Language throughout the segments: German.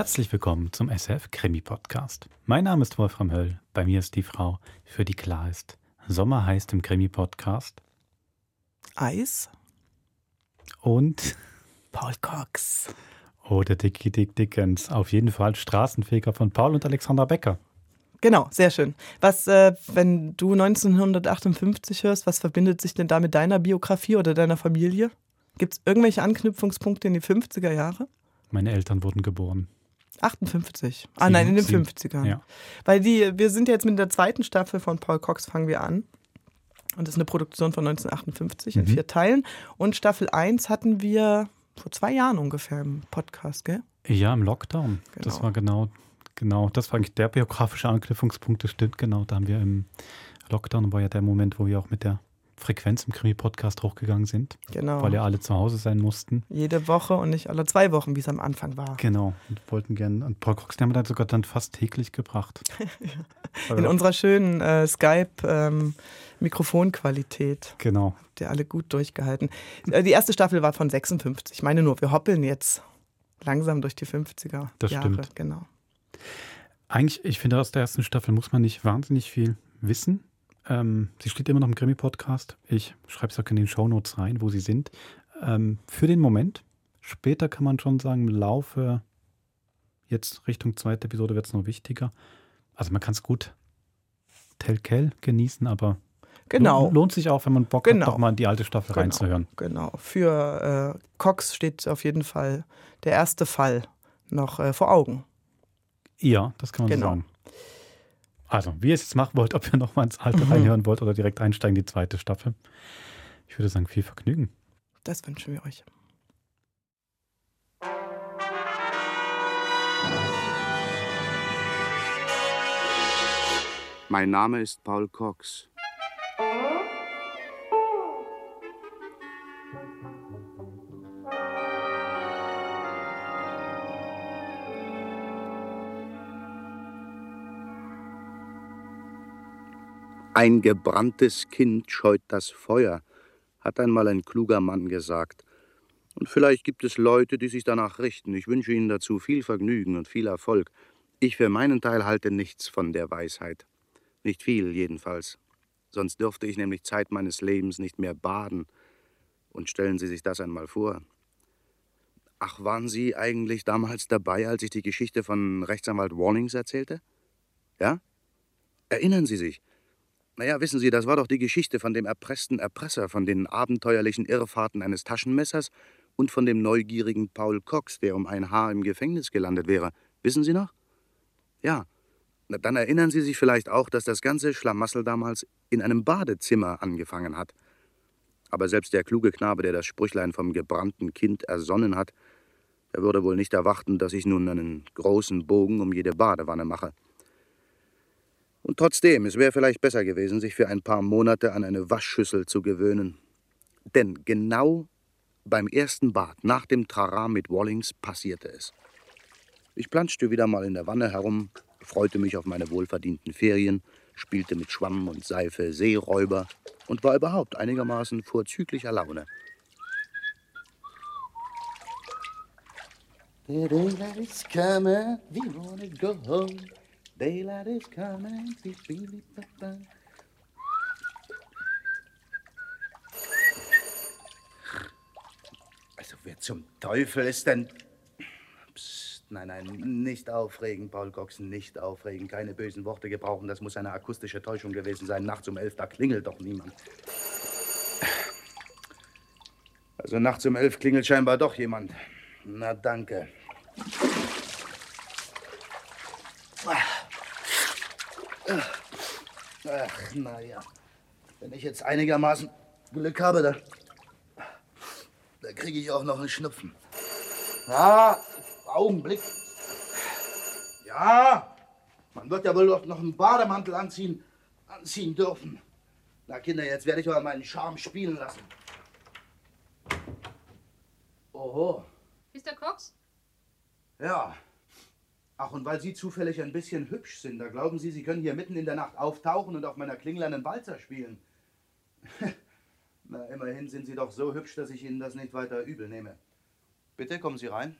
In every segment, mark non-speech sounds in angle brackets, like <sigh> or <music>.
Herzlich willkommen zum SF Krimi Podcast. Mein Name ist Wolfram Höll. Bei mir ist die Frau, für die klar ist. Sommer heißt im Krimi Podcast Eis und Paul Cox. oder Dicky Dick Dickens. Auf jeden Fall Straßenfeger von Paul und Alexander Becker. Genau, sehr schön. Was, äh, wenn du 1958 hörst, was verbindet sich denn da mit deiner Biografie oder deiner Familie? Gibt es irgendwelche Anknüpfungspunkte in die 50er Jahre? Meine Eltern wurden geboren. 58. Ah nein, in den Sieben- 50ern. Ja. Weil die, wir sind jetzt mit der zweiten Staffel von Paul Cox fangen wir an. Und das ist eine Produktion von 1958 in Mhm. vier Teilen. Und Staffel 1 hatten wir vor zwei Jahren ungefähr im Podcast, gell? Ja, im Lockdown. Das Genau. war genau, genau, das war eigentlich der biografische Anknüpfungspunkt, das stimmt genau. Da haben wir im Lockdown war ja der Moment, wo wir auch mit der Frequenz im Krimi-Podcast hochgegangen sind, Genau. weil ja alle zu Hause sein mussten. Jede Woche und nicht alle zwei Wochen, wie es am Anfang war. Genau, und wollten gerne. Und Paul Cox, den haben wir dann sogar dann fast täglich gebracht. <laughs> In unserer schönen äh, Skype-Mikrofonqualität. genau. Habt ihr alle gut durchgehalten. Äh, die erste Staffel war von 56. Ich meine nur, wir hoppeln jetzt langsam durch die 50er Das Jahre. stimmt. Genau. Eigentlich, ich finde, aus der ersten Staffel muss man nicht wahnsinnig viel wissen. Ähm, sie steht immer noch im Krimi-Podcast. Ich schreibe es auch in den Shownotes rein, wo sie sind. Ähm, für den Moment. Später kann man schon sagen, im Laufe, jetzt Richtung zweite Episode wird es noch wichtiger. Also man kann es gut Tellkell genießen, aber Genau. lohnt, sich auch, wenn man Bock Genau. hat, doch mal in die alte Staffel Genau. reinzuhören. Genau. Für äh, Cox steht auf jeden Fall der erste Fall noch äh, vor Augen. Ja, das kann man Genau. sagen. Also, wie ihr es jetzt machen wollt, <laughs> ob ihr noch mal ins Alte Mhm. reinhören wollt oder direkt einsteigen in die zweite Staffel. Ich würde sagen, viel Vergnügen. Das wünschen wir euch. Mein Name ist Paul Cox. Ein gebranntes Kind scheut das Feuer, hat einmal ein kluger Mann gesagt. Und vielleicht gibt es Leute, die sich danach richten. Ich wünsche Ihnen dazu viel Vergnügen und viel Erfolg. Ich für meinen Teil halte nichts von der Weisheit. Nicht viel jedenfalls. Sonst dürfte ich nämlich Zeit meines Lebens nicht mehr baden. Und stellen Sie sich das einmal vor. Ach, waren Sie eigentlich damals dabei, als ich die Geschichte von Rechtsanwalt Warnings erzählte? Ja? Erinnern Sie sich? Naja, wissen Sie, das war doch die Geschichte von dem erpressten Erpresser, von den abenteuerlichen Irrfahrten eines Taschenmessers und von dem neugierigen Paul Cox, der um ein Haar im Gefängnis gelandet wäre. Wissen Sie noch? Ja. Na, dann erinnern Sie sich vielleicht auch, dass das ganze Schlamassel damals in einem Badezimmer angefangen hat. Aber selbst der kluge Knabe, der das Sprüchlein vom gebrannten Kind ersonnen hat, der würde wohl nicht erwarten, dass ich nun einen großen Bogen um jede Badewanne mache. Und trotzdem, es wäre vielleicht besser gewesen, sich für ein paar Monate an eine Waschschüssel zu gewöhnen. Denn genau beim ersten Bad nach dem Trara mit Wallings passierte es. Ich planschte wieder mal in der Wanne herum, freute mich auf meine wohlverdienten Ferien, spielte mit Schwamm und Seife Seeräuber und war überhaupt einigermaßen vorzüglicher Laune. Daylight is coming, we wanna go home. Daylight is coming. Also wer zum Teufel ist denn... Psst, nein, nein, nicht aufregen, Paul Coxen, nicht aufregen. Keine bösen Worte gebrauchen, das muss eine akustische Täuschung gewesen sein. Nachts um elf, da klingelt doch niemand. Also nachts um elf klingelt scheinbar doch jemand. Na, danke. Ach, naja. Wenn ich jetzt einigermaßen Glück habe, dann, dann kriege ich auch noch einen Schnupfen. Ah, Augenblick. Ja, man wird ja wohl doch noch einen Bademantel anziehen, anziehen dürfen. Na, Kinder, jetzt werde ich aber meinen Charme spielen lassen. Oho, Mr. Cox? ja. Ach, und weil Sie zufällig ein bisschen hübsch sind, da glauben Sie, Sie können hier mitten in der Nacht auftauchen und auf meiner Klingel einen Walzer spielen. <laughs> Na, immerhin sind Sie doch so hübsch, dass ich Ihnen das nicht weiter übel nehme. Bitte kommen Sie rein.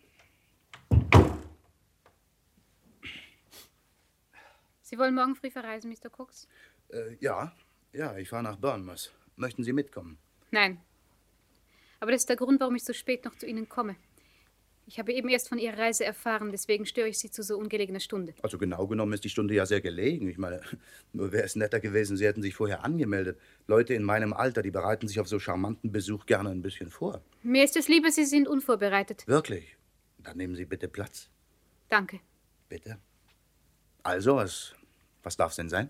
Sie wollen morgen früh verreisen, Mr. Cooks? Äh, ja, ja, ich fahre nach Bournemouth. Möchten Sie mitkommen? Nein. Aber das ist der Grund, warum ich so spät noch zu Ihnen komme. Ich habe eben erst von Ihrer Reise erfahren, deswegen störe ich Sie zu so ungelegener Stunde. Also genau genommen ist die Stunde ja sehr gelegen. Ich meine, <laughs> nur wäre es netter gewesen, Sie hätten sich vorher angemeldet. Leute in meinem Alter, die bereiten sich auf so charmanten Besuch gerne ein bisschen vor. Mir ist es lieber, Sie sind unvorbereitet. Wirklich? Dann nehmen Sie bitte Platz. Danke. Bitte. Also, was, was darf es denn sein?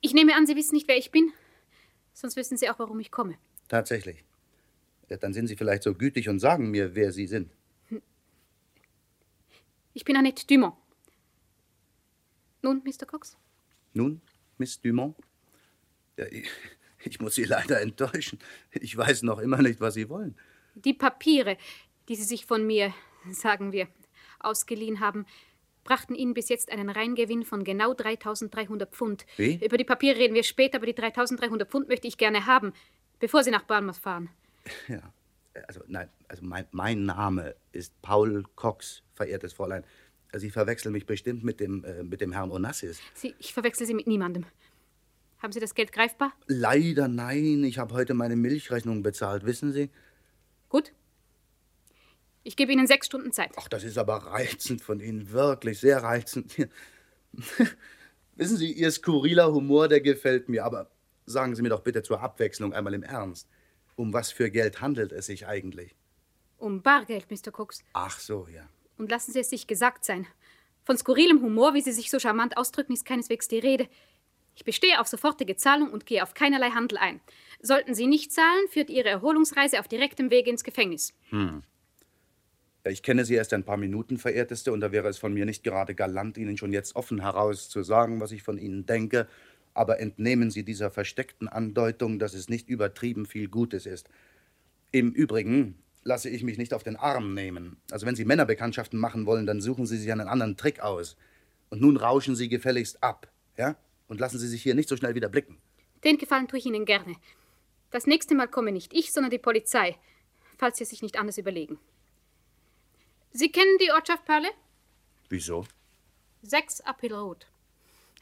Ich nehme an, Sie wissen nicht, wer ich bin. Sonst wissen Sie auch, warum ich komme. Tatsächlich. Ja, dann sind Sie vielleicht so gütig und sagen mir, wer Sie sind. Ich bin Annette Dumont. Nun, Mr. Cox? Nun, Miss Dumont? Ja, ich, ich muss Sie leider enttäuschen. Ich weiß noch immer nicht, was Sie wollen. Die Papiere, die Sie sich von mir, sagen wir, ausgeliehen haben, brachten Ihnen bis jetzt einen Reingewinn von genau 3300 Pfund. Wie? Über die Papiere reden wir später, aber die 3300 Pfund möchte ich gerne haben, bevor Sie nach Bournemouth fahren. Ja, also nein, also mein, mein Name ist Paul Cox, verehrtes Fräulein. Sie verwechseln mich bestimmt mit dem, äh, mit dem Herrn Onassis. Sie, ich verwechsel Sie mit niemandem. Haben Sie das Geld greifbar? Leider nein, ich habe heute meine Milchrechnung bezahlt, wissen Sie? Gut. Ich gebe Ihnen sechs Stunden Zeit. Ach, das ist aber reizend von Ihnen, wirklich sehr reizend. <laughs> wissen Sie, Ihr skurriler Humor, der gefällt mir, aber sagen Sie mir doch bitte zur Abwechslung einmal im Ernst. Um was für Geld handelt es sich eigentlich? Um Bargeld, Mr. Cooks. Ach so, ja. Und lassen Sie es sich gesagt sein. Von skurrilem Humor, wie Sie sich so charmant ausdrücken, ist keineswegs die Rede. Ich bestehe auf sofortige Zahlung und gehe auf keinerlei Handel ein. Sollten Sie nicht zahlen, führt Ihre Erholungsreise auf direktem Wege ins Gefängnis. Hm. Ich kenne Sie erst ein paar Minuten, verehrteste, und da wäre es von mir nicht gerade galant, Ihnen schon jetzt offen heraus zu sagen, was ich von Ihnen denke. Aber entnehmen Sie dieser versteckten Andeutung, dass es nicht übertrieben viel Gutes ist. Im Übrigen lasse ich mich nicht auf den Arm nehmen. Also wenn Sie Männerbekanntschaften machen wollen, dann suchen Sie sich einen anderen Trick aus. Und nun rauschen Sie gefälligst ab, ja? Und lassen Sie sich hier nicht so schnell wieder blicken. Den Gefallen tue ich Ihnen gerne. Das nächste Mal komme nicht ich, sondern die Polizei, falls Sie es sich nicht anders überlegen. Sie kennen die Ortschaft Perle? Wieso? 6 Uphill Road.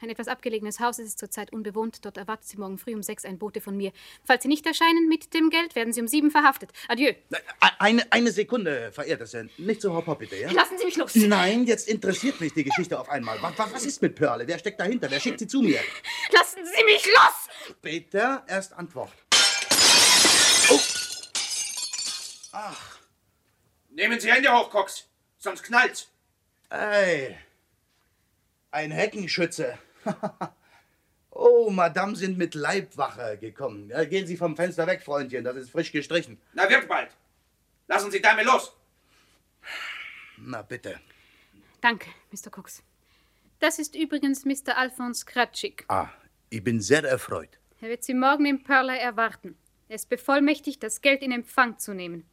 Ein etwas abgelegenes Haus, es ist zurzeit unbewohnt. Dort erwartet Sie morgen früh um sechs ein Bote von mir. Falls Sie nicht erscheinen mit dem Geld, werden Sie um sieben verhaftet. Adieu. Eine, eine Sekunde, verehrteste. Nicht so hopp, hopp, bitte, ja? Lassen Sie mich los. Nein, jetzt interessiert mich die Geschichte auf einmal. Was, was ist mit Perle? Wer steckt dahinter? Wer schickt sie zu mir? Lassen Sie mich los! Bitte, erst Antwort. Oh! Ach. Nehmen Sie Hände hoch, Cox, sonst knallt's. Ey. Ein Heckenschütze. <laughs> oh, Madame sind mit Leibwache gekommen. Ja, gehen Sie vom Fenster weg, Freundchen, das ist frisch gestrichen. Na, wird bald. Lassen Sie Dame los. Na, bitte. Danke, Mr. Cooks. Das ist übrigens Mr. Alphonse Kratschik. Ah, ich bin sehr erfreut. Er wird Sie morgen im Perlay erwarten. Er ist bevollmächtigt, das Geld in Empfang zu nehmen.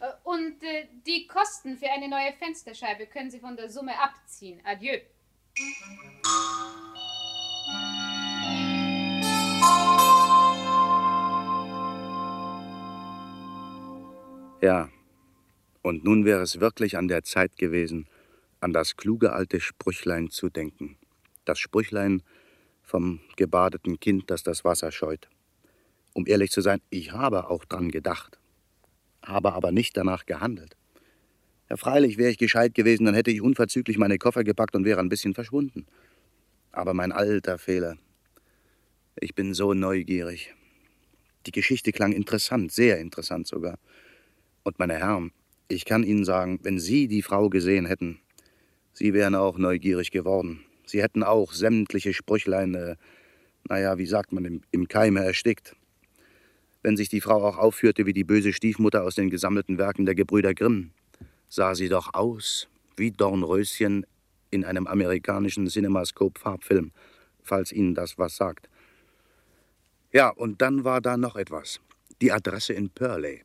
Äh, Und äh, die Kosten für eine neue Fensterscheibe können Sie von der Summe abziehen. Adieu. Ja, und nun wäre es wirklich an der Zeit gewesen, an das kluge alte Sprüchlein zu denken. Das Sprüchlein vom gebadeten Kind, das das Wasser scheut. Um ehrlich zu sein, ich habe auch dran gedacht, habe aber nicht danach gehandelt. Ja, freilich wäre ich gescheit gewesen, dann hätte ich unverzüglich meine Koffer gepackt und wäre ein bisschen verschwunden. Aber mein alter Fehler. Ich bin so neugierig. Die Geschichte klang interessant, sehr interessant sogar. Und meine Herren, ich kann Ihnen sagen, wenn Sie die Frau gesehen hätten, Sie wären auch neugierig geworden. Sie hätten auch sämtliche Sprüchlein, äh, naja, wie sagt man, im, im Keime erstickt. Wenn sich die Frau auch aufführte wie die böse Stiefmutter aus den gesammelten Werken der Gebrüder Grimm, sah sie doch aus wie Dornröschen in einem amerikanischen Cinemascope-Farbfilm, falls Ihnen das was sagt. Ja, und dann war da noch etwas. Die Adresse in Purley.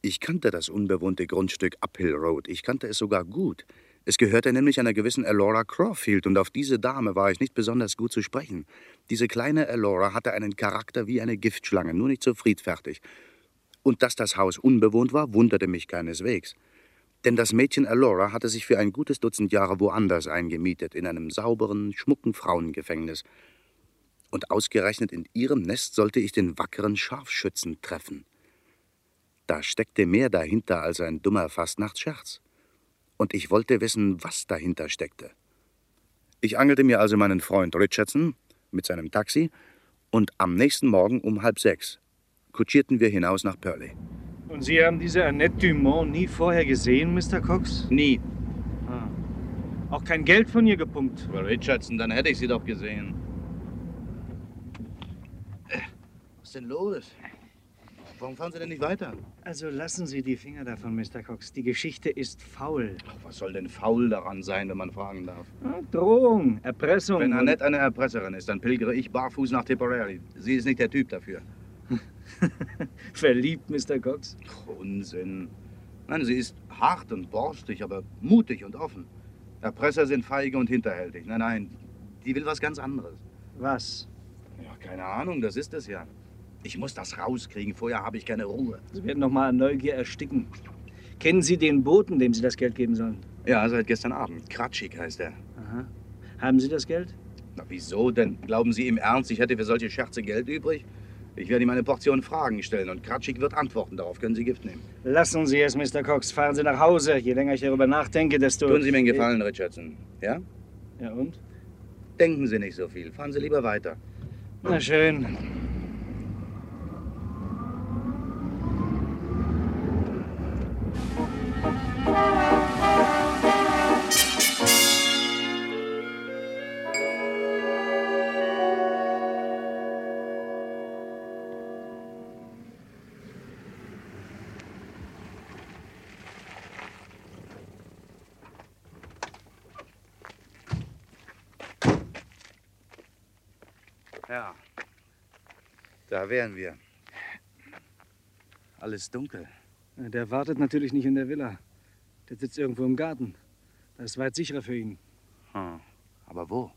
Ich kannte das unbewohnte Grundstück Uphill Road. Ich kannte es sogar gut. Es gehörte nämlich einer gewissen Elora Crawfield und auf diese Dame war ich nicht besonders gut zu sprechen. Diese kleine Elora hatte einen Charakter wie eine Giftschlange, nur nicht so friedfertig. Und dass das Haus unbewohnt war, wunderte mich keineswegs. Denn das Mädchen Alora hatte sich für ein gutes Dutzend Jahre woanders eingemietet, in einem sauberen, schmucken Frauengefängnis. Und ausgerechnet in ihrem Nest sollte ich den wackeren Scharfschützen treffen. Da steckte mehr dahinter als ein dummer Fastnachtsscherz. Und ich wollte wissen, was dahinter steckte. Ich angelte mir also meinen Freund Richardson mit seinem Taxi und am nächsten Morgen um halb sechs kutschierten wir hinaus nach Purley. Und Sie haben diese Annette Dumont nie vorher gesehen, Mr. Cox? Nie. Ah. Auch kein Geld von ihr gepumpt? Aber Richardson, dann hätte ich sie doch gesehen. Was ist denn los? Warum fahren Sie denn nicht weiter? Also lassen Sie die Finger davon, Mr. Cox. Die Geschichte ist faul. Ach, was soll denn faul daran sein, wenn man fragen darf? Ah, Drohung, Erpressung. Wenn Annette eine Erpresserin ist, dann pilgere ich barfuß nach Tipperary. Sie ist nicht der Typ dafür. <laughs> Verliebt, Mr. Cox? Unsinn. Nein, sie ist hart und borstig, aber mutig und offen. Erpresser sind feige und hinterhältig. Nein, nein, die will was ganz anderes. Was? Ja, keine Ahnung, das ist es ja. Ich muss das rauskriegen, vorher habe ich keine Ruhe. Sie werden noch mal an Neugier ersticken. Kennen Sie den Boten, dem Sie das Geld geben sollen? Ja, seit gestern Abend. Kratschik heißt er. Aha. Haben Sie das Geld? Na, wieso denn? Glauben Sie im Ernst, ich hätte für solche Scherze Geld übrig? Ich werde ihm eine Portion Fragen stellen und Kratschik wird antworten. Darauf können Sie Gift nehmen. Lassen Sie es, Mr. Cox. Fahren Sie nach Hause. Je länger ich darüber nachdenke, desto... Tun Sie mir einen Gefallen, Richardson. Ja? Ja, und? Denken Sie nicht so viel. Fahren Sie lieber weiter. Na schön. Da wären wir. Alles dunkel. Der wartet natürlich nicht in der Villa. Der sitzt irgendwo im Garten. Das ist weit sicherer für ihn. Hm. Aber wo?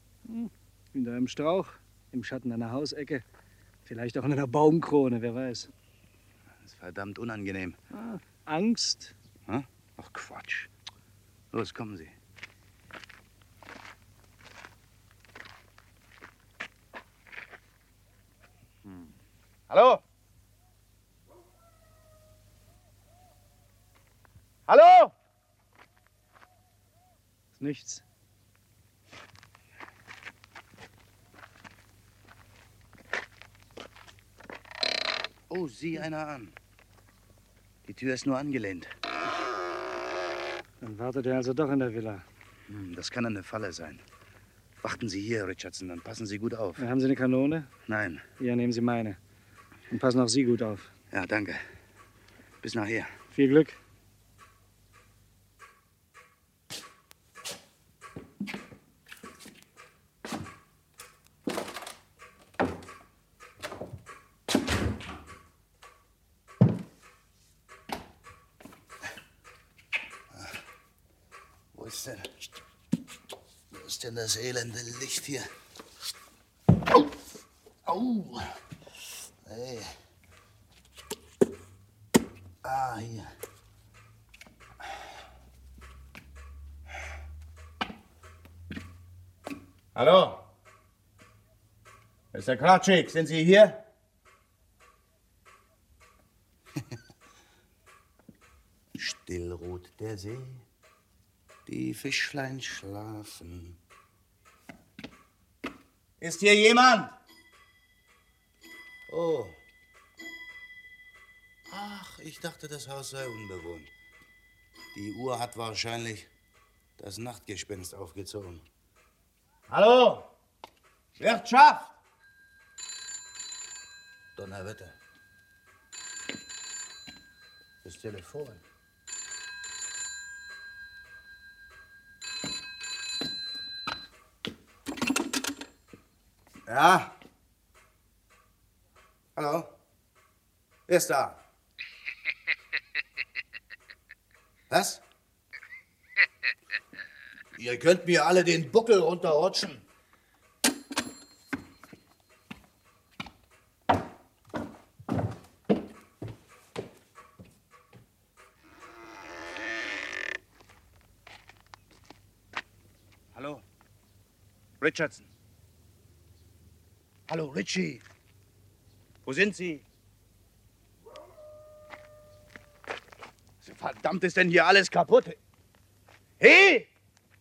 Hinter einem Strauch, im Schatten einer Hausecke. Vielleicht auch in einer Baumkrone, wer weiß. Das ist verdammt unangenehm. Ah, Angst. Hm? Ach, Quatsch. Los, kommen Sie. Hallo? Hallo? Ist nichts. Oh, sieh einer an. Die Tür ist nur angelehnt. Dann wartet er also doch in der Villa. Hm, das kann eine Falle sein. Warten Sie hier, Richardson, dann passen Sie gut auf. Haben Sie eine Kanone? Nein. Ja, nehmen Sie meine. Und passen auch Sie gut auf. Ja, danke. Bis nachher. Viel Glück. Wo ist denn? Wo ist denn das elende Licht hier? Au! Au! Hey. Ah, hier. Hallo? Mr. Kratschik, sind Sie hier? <laughs> Still ruht der See, die Fischlein schlafen. Ist hier jemand? Oh. Ach, ich dachte, das Haus sei unbewohnt. Die Uhr hat wahrscheinlich das Nachtgespenst aufgezogen. Hallo? Wirtschaft? Donnerwetter. Das Telefon. Ja? Hallo? Wer ist da? <laughs> Was? Ihr könnt mir alle den Buckel runterrutschen. Richardson. Hallo, Richie. Wo sind Sie? Verdammt, ist denn hier alles kaputt? Hey!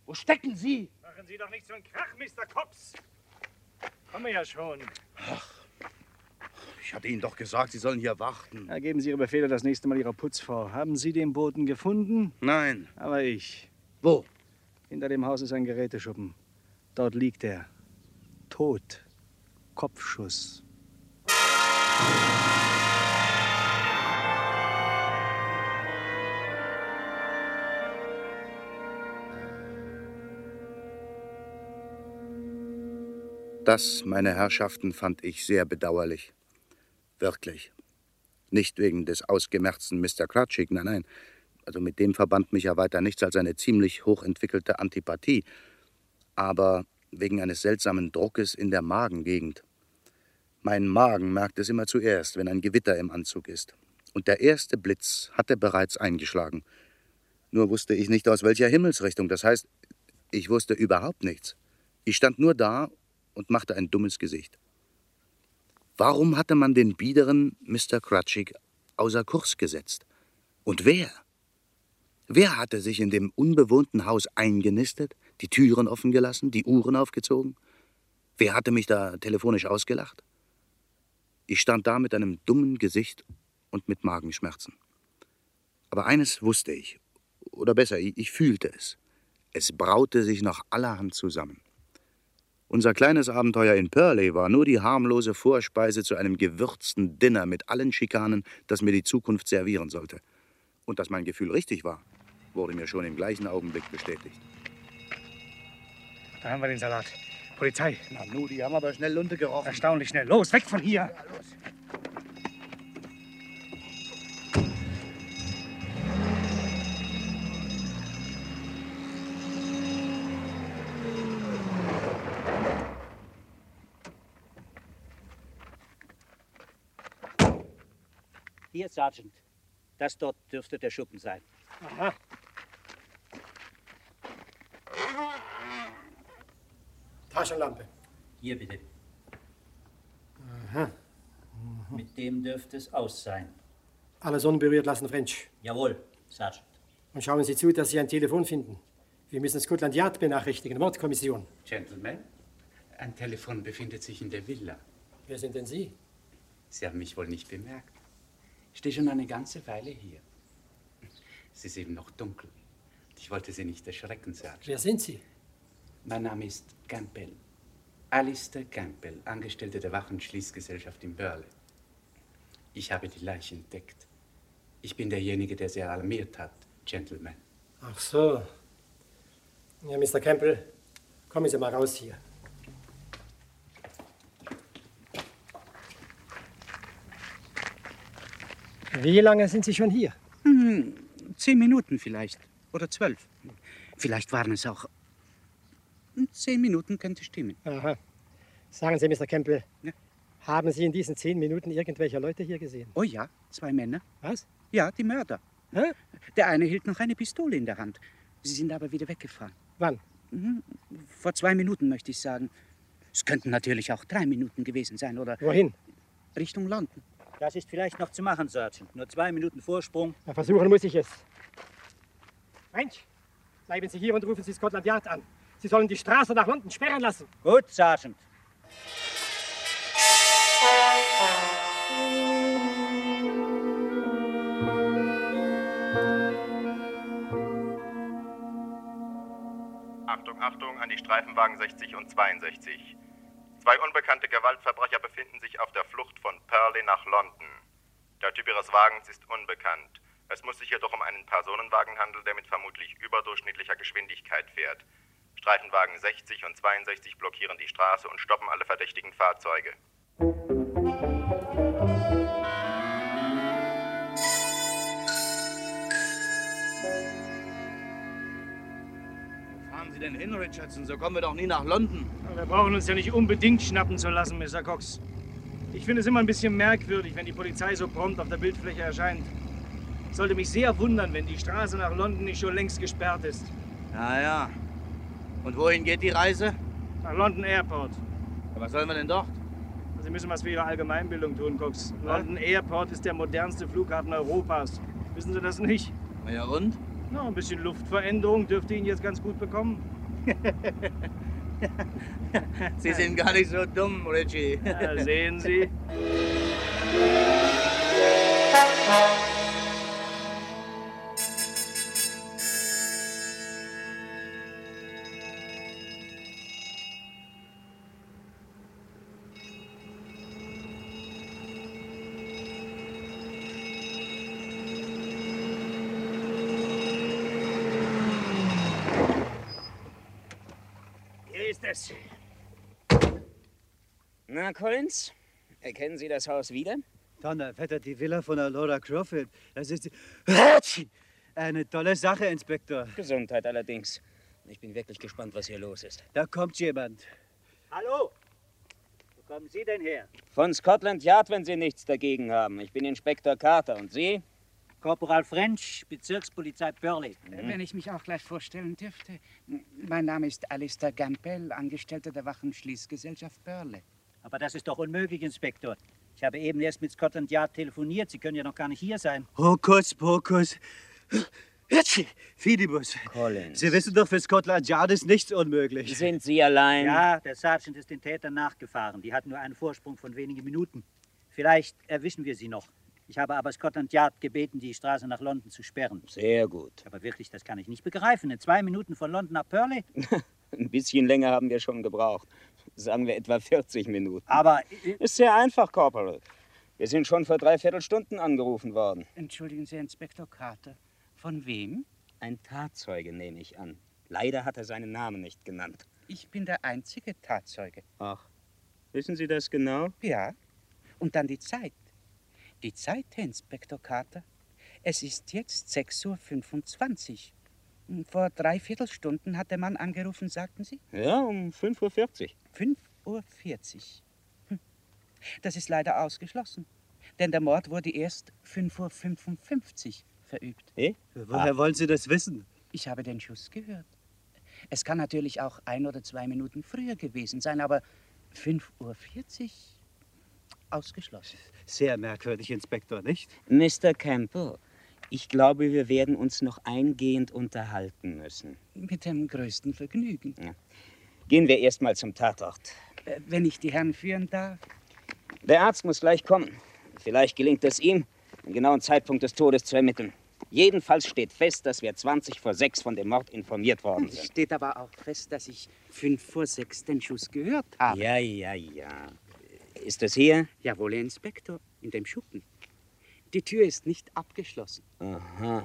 Wo stecken Sie? Machen Sie doch nicht so einen Krach, Mr. Cops. Komme ja schon. Ich hatte Ihnen doch gesagt, Sie sollen hier warten. Na, geben Sie Ihre Befehle das nächste Mal Ihrer Putzfrau. Haben Sie den Boten gefunden? Nein. Aber ich. Wo? Hinter dem Haus ist ein Geräteschuppen. Dort liegt er. Tot. Kopfschuss. Das, meine Herrschaften, fand ich sehr bedauerlich. Wirklich. Nicht wegen des ausgemerzten Mr. Kratschik, nein, nein. Also mit dem verband mich ja weiter nichts als eine ziemlich hochentwickelte Antipathie. Aber wegen eines seltsamen Druckes in der Magengegend. Mein Magen merkt es immer zuerst, wenn ein Gewitter im Anzug ist. Und der erste Blitz hatte bereits eingeschlagen. Nur wusste ich nicht, aus welcher Himmelsrichtung. Das heißt, ich wusste überhaupt nichts. Ich stand nur da und machte ein dummes Gesicht. Warum hatte man den biederen Mr. Crutchik außer Kurs gesetzt? Und wer? Wer hatte sich in dem unbewohnten Haus eingenistet, die Türen offen gelassen, die Uhren aufgezogen? Wer hatte mich da telefonisch ausgelacht? Ich stand da mit einem dummen Gesicht und mit Magenschmerzen. Aber eines wusste ich, oder besser, ich fühlte es. Es braute sich noch allerhand zusammen. Unser kleines Abenteuer in Purley war nur die harmlose Vorspeise zu einem gewürzten Dinner mit allen Schikanen, das mir die Zukunft servieren sollte. Und dass mein Gefühl richtig war, wurde mir schon im gleichen Augenblick bestätigt. Da haben wir den Salat. Polizei. Na nu, die haben aber schnell Lunte gerochen. Erstaunlich schnell. Los, weg von hier. Hier, Sergeant. Das dort dürfte der Schuppen sein. Aha. Taschenlampe. Hier bitte. Mit dem dürfte es aus sein. Alles unberührt lassen, French. Jawohl, Sergeant. Und schauen Sie zu, dass Sie ein Telefon finden. Wir müssen Scotland Yard benachrichtigen, Mordkommission. Gentlemen, ein Telefon befindet sich in der Villa. Wer sind denn Sie? Sie haben mich wohl nicht bemerkt. Ich stehe schon eine ganze Weile hier. Es ist eben noch dunkel. Ich wollte Sie nicht erschrecken, Sergeant. Wer sind Sie? Mein Name ist Campbell. Alistair Campbell, Angestellter der Wachenschließgesellschaft in Burley. Ich habe die Leiche entdeckt. Ich bin derjenige, der Sie alarmiert hat, Gentlemen. Ach so. Ja, Mr. Campbell, kommen Sie mal raus hier. Wie lange sind Sie schon hier? Hm, zehn Minuten vielleicht. Oder zwölf. Vielleicht waren es auch. Zehn Minuten könnte stimmen. Aha. Sagen Sie, Mr. Campbell, Ja? haben Sie in diesen zehn Minuten irgendwelche Leute hier gesehen? Oh ja, zwei Männer. Was? Ja, die Mörder. Hä? Der eine hielt noch eine Pistole in der Hand. Sie sind aber wieder weggefahren. Wann? Mhm, Vor zwei Minuten möchte ich sagen. Es könnten natürlich auch drei Minuten gewesen sein oder Wohin? Richtung London. Das ist vielleicht noch zu machen, Sergeant. Nur zwei Minuten Vorsprung. Na, versuchen muss ich es. Mensch, bleiben Sie hier und rufen Sie Scotland Yard an. Sie sollen die Straße nach London sperren lassen. Gut, Sergeant. Achtung, Achtung an die Streifenwagen 60 und 62. Zwei unbekannte Gewaltverbrecher befinden sich auf der Flucht von Purley nach London. Der Typ ihres Wagens ist unbekannt. Es muss sich jedoch um einen Personenwagen handeln, der mit vermutlich überdurchschnittlicher Geschwindigkeit fährt. Streifenwagen 60 und 62 blockieren die Straße und stoppen alle verdächtigen Fahrzeuge. Wo fahren Sie denn hin, Richardson? So kommen wir doch nie nach London. Wir brauchen uns ja nicht unbedingt schnappen zu lassen, Mr. Cox. Ich finde es immer ein bisschen merkwürdig, wenn die Polizei so prompt auf der Bildfläche erscheint. Es sollte mich sehr wundern, wenn die Straße nach London nicht schon längst gesperrt ist. Ja, ja. Und wohin geht die Reise? Nach London Airport. Ja, was sollen wir denn dort? Sie müssen was für Ihre Allgemeinbildung tun, Cox. London Airport ist der modernste Flughafen Europas. Wissen Sie das nicht? Na ja, und? Na, ein bisschen Luftveränderung dürfte Ihnen jetzt ganz gut bekommen. <laughs> Sie sind gar nicht so dumm, Richie. Ja, sehen Sie. <laughs> Collins, erkennen Sie das Haus wieder? Donnerwetter, die Villa von Laura Crawford. Das ist die... eine tolle Sache, Inspektor. Gesundheit allerdings. Ich bin wirklich gespannt, was hier los ist. Da kommt jemand. Hallo? Wo kommen Sie denn her? Von Scotland Yard, wenn Sie nichts dagegen haben. Ich bin Inspektor Carter. Und Sie? Korporal French, Bezirkspolizei Burley. Wenn ich mich auch gleich vorstellen dürfte. Mein Name ist Alistair Gampel, Angestellter der Wachenschließgesellschaft Börle. Aber das ist doch unmöglich, Inspektor. Ich habe eben erst mit Scotland Yard telefoniert. Sie können ja noch gar nicht hier sein. Hokus pokus. Hatschi, Fidibus. Collins. Sie wissen doch, für Scotland Yard ist nichts unmöglich. Sind Sie allein? Ja, der Sergeant ist den Tätern nachgefahren. Die hatten nur einen Vorsprung von wenigen Minuten. Vielleicht erwischen wir sie noch. Ich habe aber Scotland Yard gebeten, die Straße nach London zu sperren. Sehr gut. Aber wirklich, das kann ich nicht begreifen. In zwei Minuten von London nach Purley? <laughs> Ein bisschen länger haben wir schon gebraucht. Sagen wir etwa <laughs> 40 Minuten. Aber. Ist sehr einfach, Corporal. Wir sind schon vor dreiviertel Stunden angerufen worden. Entschuldigen Sie, Inspektor Carter. Von wem? Ein Tatzeuge, nehme ich an. Leider hat er seinen Namen nicht genannt. Ich bin der einzige Tatzeuge. Ach, wissen Sie das genau? Ja. Und dann die Zeit. Die Zeit, Herr Inspektor Carter. Es ist jetzt 6.25 Uhr. Vor drei Viertelstunden hat der Mann angerufen, sagten Sie? Ja, um 5.40 Uhr. 5.40 Uhr. Hm. Das ist leider ausgeschlossen. Denn der Mord wurde erst 5.55 Uhr verübt. Eh? Woher wollen Sie das wissen? Ich habe den Schuss gehört. Es kann natürlich auch ein oder zwei Minuten früher gewesen sein, aber 5.40 Uhr ausgeschlossen. Sehr merkwürdig, Inspektor, nicht? Mr. Campbell, ich glaube, wir werden uns noch eingehend unterhalten müssen. Mit dem größten Vergnügen. Ja. Gehen wir erst mal zum Tatort. Äh, Wenn ich die Herren führen darf. Der Arzt muss gleich kommen. Vielleicht gelingt es ihm, den genauen Zeitpunkt des Todes zu ermitteln. Jedenfalls steht fest, dass wir 20 vor 6 von dem Mord informiert worden Es sind. steht aber auch fest, dass ich fünf vor sechs den Schuss gehört habe. Ja, ja, ja. Ist es hier? Jawohl, Herr Inspektor, in dem Schuppen. Die Tür ist nicht abgeschlossen. Aha.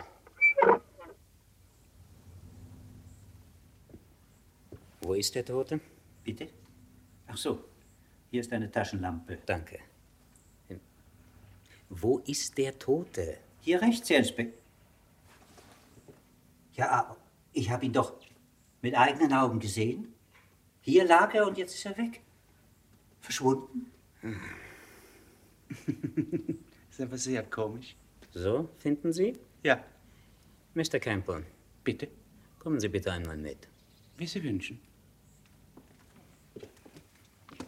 Wo ist der Tote? Bitte? Ach so, hier ist eine Taschenlampe. Danke. Wo ist der Tote? Hier rechts, Herr Inspektor. Ja, aber ich habe ihn doch mit eigenen Augen gesehen. Hier lag er und jetzt ist er weg. Verschwunden. <laughs> ist aber sehr komisch. So, finden Sie? Ja. Mr. Campbell, Bitte, kommen Sie bitte einmal mit. wie Sie wünschen.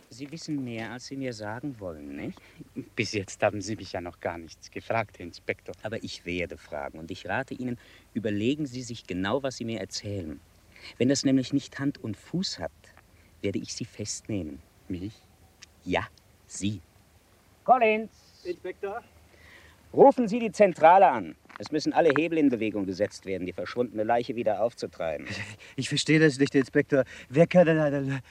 Sie wissen mehr, als Sie mir sagen wollen, nicht? Bis jetzt haben Sie mich ja noch gar nichts gefragt, Herr Inspektor. Aber ich werde fragen und ich rate Ihnen, überlegen Sie sich genau, was Sie mir erzählen. Wenn das nämlich nicht Hand und Fuß hat, werde ich Sie festnehmen. Mich? Ja, Sie. Collins! Inspektor? Rufen Sie die Zentrale an. Es müssen alle Hebel in Bewegung gesetzt werden, die verschwundene Leiche wieder aufzutreiben. Ich verstehe das nicht, Inspektor. Wer kann an einer,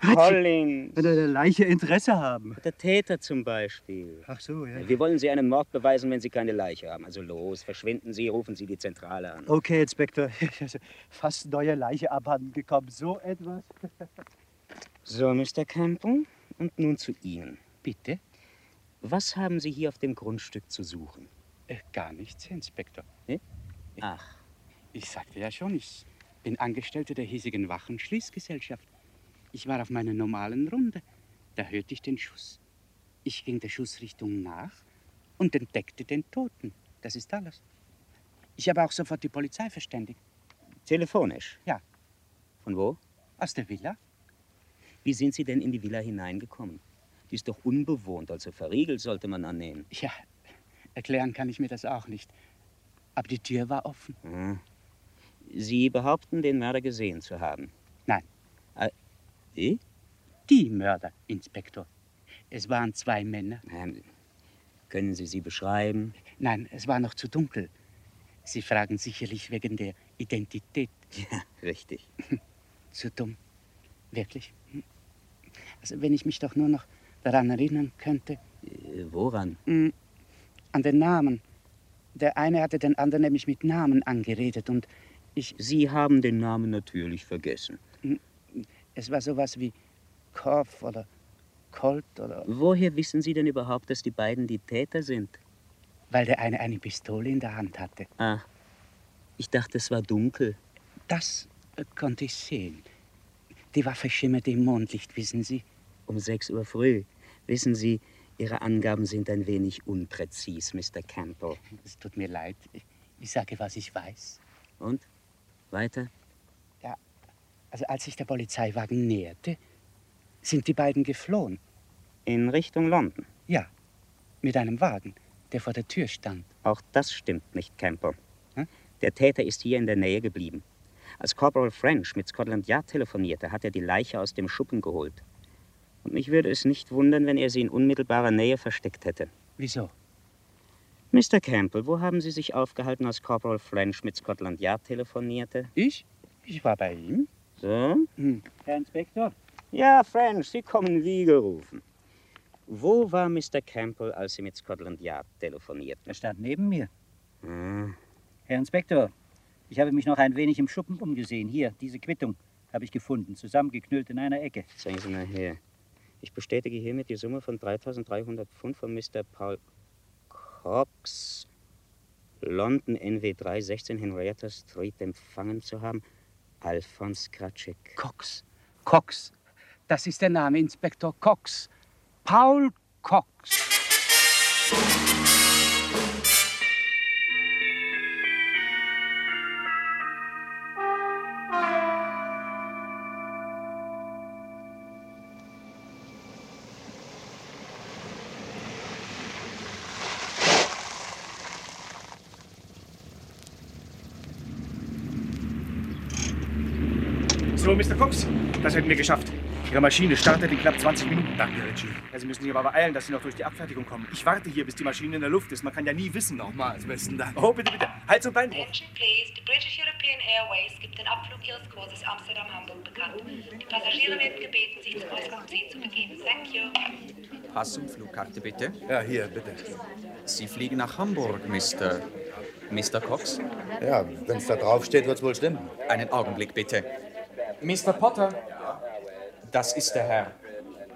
Collins! an einer Leiche Interesse haben? Der Täter zum Beispiel. Ach so, ja. Wie wollen Sie einen Mord beweisen, wenn Sie keine Leiche haben? Also los, verschwinden Sie, rufen Sie die Zentrale an. Okay, Inspektor. <laughs> Fast neue Leiche abhanden gekommen. So etwas? So, Mr. Campbell, und nun zu Ihnen. Bitte? Was haben Sie hier auf dem Grundstück zu suchen? Äh, gar nichts, Herr Inspektor. Ach, Ich sagte ja schon, ich bin Angestellter der hiesigen Wachenschließgesellschaft. Ich war auf meiner normalen Runde. Da hörte ich den Schuss. Ich ging der Schussrichtung nach und entdeckte den Toten. Das ist alles. Ich habe auch sofort die Polizei verständigt. telefonisch? Ja. Von wo? Aus der Villa. Wie sind Sie denn in die Villa hineingekommen? Die ist doch unbewohnt, also verriegelt sollte man annehmen. Ja, erklären kann ich mir das auch nicht. Aber die Tür war offen. Hm. Sie behaupten, den Mörder gesehen zu haben. Nein. Äh, wie? Die Mörder, Inspektor. Es waren zwei Männer. Ähm, können Sie sie beschreiben? Nein, es war noch zu dunkel. Sie fragen sicherlich wegen der Identität. Ja, richtig. <laughs> Zu dumm. Wirklich. Also wenn ich mich doch nur noch daran erinnern könnte. Äh, woran? Hm, An den Namen. Der eine hatte den anderen nämlich mit Namen angeredet und ich. Sie haben den Namen natürlich vergessen. Hm, Es war sowas wie Korf oder Colt oder. Woher wissen Sie denn überhaupt, dass die beiden die Täter sind? Weil der eine eine Pistole in der Hand hatte. Ah, ich dachte, es war dunkel. Das äh, konnte ich sehen. Die Waffe schimmerte im Mondlicht, wissen Sie? Um 6 Uhr früh. Wissen Sie, Ihre Angaben sind ein wenig unpräzis, Mr. Campbell. Es tut mir leid. Ich sage, was ich weiß. Und? Weiter? Ja, also als sich der Polizeiwagen näherte, sind die beiden geflohen. In Richtung London? Ja, mit einem Wagen, der vor der Tür stand. Auch das stimmt nicht, Campbell. Hm? Der Täter ist hier in der Nähe geblieben. Als Corporal French mit Scotland Yard telefonierte, hat er die Leiche aus dem Schuppen geholt. Und mich würde es nicht wundern, wenn er sie in unmittelbarer Nähe versteckt hätte. Wieso? Mr. Campbell, wo haben Sie sich aufgehalten, als Corporal French mit Scotland Yard telefonierte? Ich? Ich war bei ihm. So? Hm. Herr Inspektor? Ja, French, Sie kommen wie gerufen. Wo war Mr. Campbell, als Sie mit Scotland Yard telefonierten? Er stand neben mir. Ah, Herr Inspektor, ich habe mich noch ein wenig im Schuppen umgesehen. Hier, diese Quittung habe ich gefunden, zusammengeknüllt in einer Ecke. zeigen Sie mal her. Ich bestätige hiermit die Summe von 3.300 Pfund von Mr. Paul Cox, London NW 316 Henrietta Street empfangen zu haben. Alphonse Kratschek. Cox. Cox. Das ist der Name, Inspektor Cox. Paul Cox. Das hätten wir geschafft. Ihre Maschine startet in knapp 20 Minuten. Danke, Richie. Ja, Sie müssen sich aber beeilen, dass Sie noch durch die Abfertigung kommen. Ich warte hier, bis die Maschine in der Luft ist. Man kann ja nie wissen. Nochmals, besten Dank. Oh, bitte, bitte. Hals- und Beinbruch. Attention please, die British European Airways gibt den Abflug ihres Kurses Amsterdam-Hamburg bekannt. Die Passagiere werden gebeten, sich zum Ausgang C zu begeben. Thank you. Pass und Flugkarte bitte. Ja, hier, bitte. Sie fliegen nach Hamburg, Mr. Mr. Cox? Ja, wenn es da drauf steht, wird es wohl stimmen. Einen Augenblick bitte. Mr. Potter, das ist der Herr.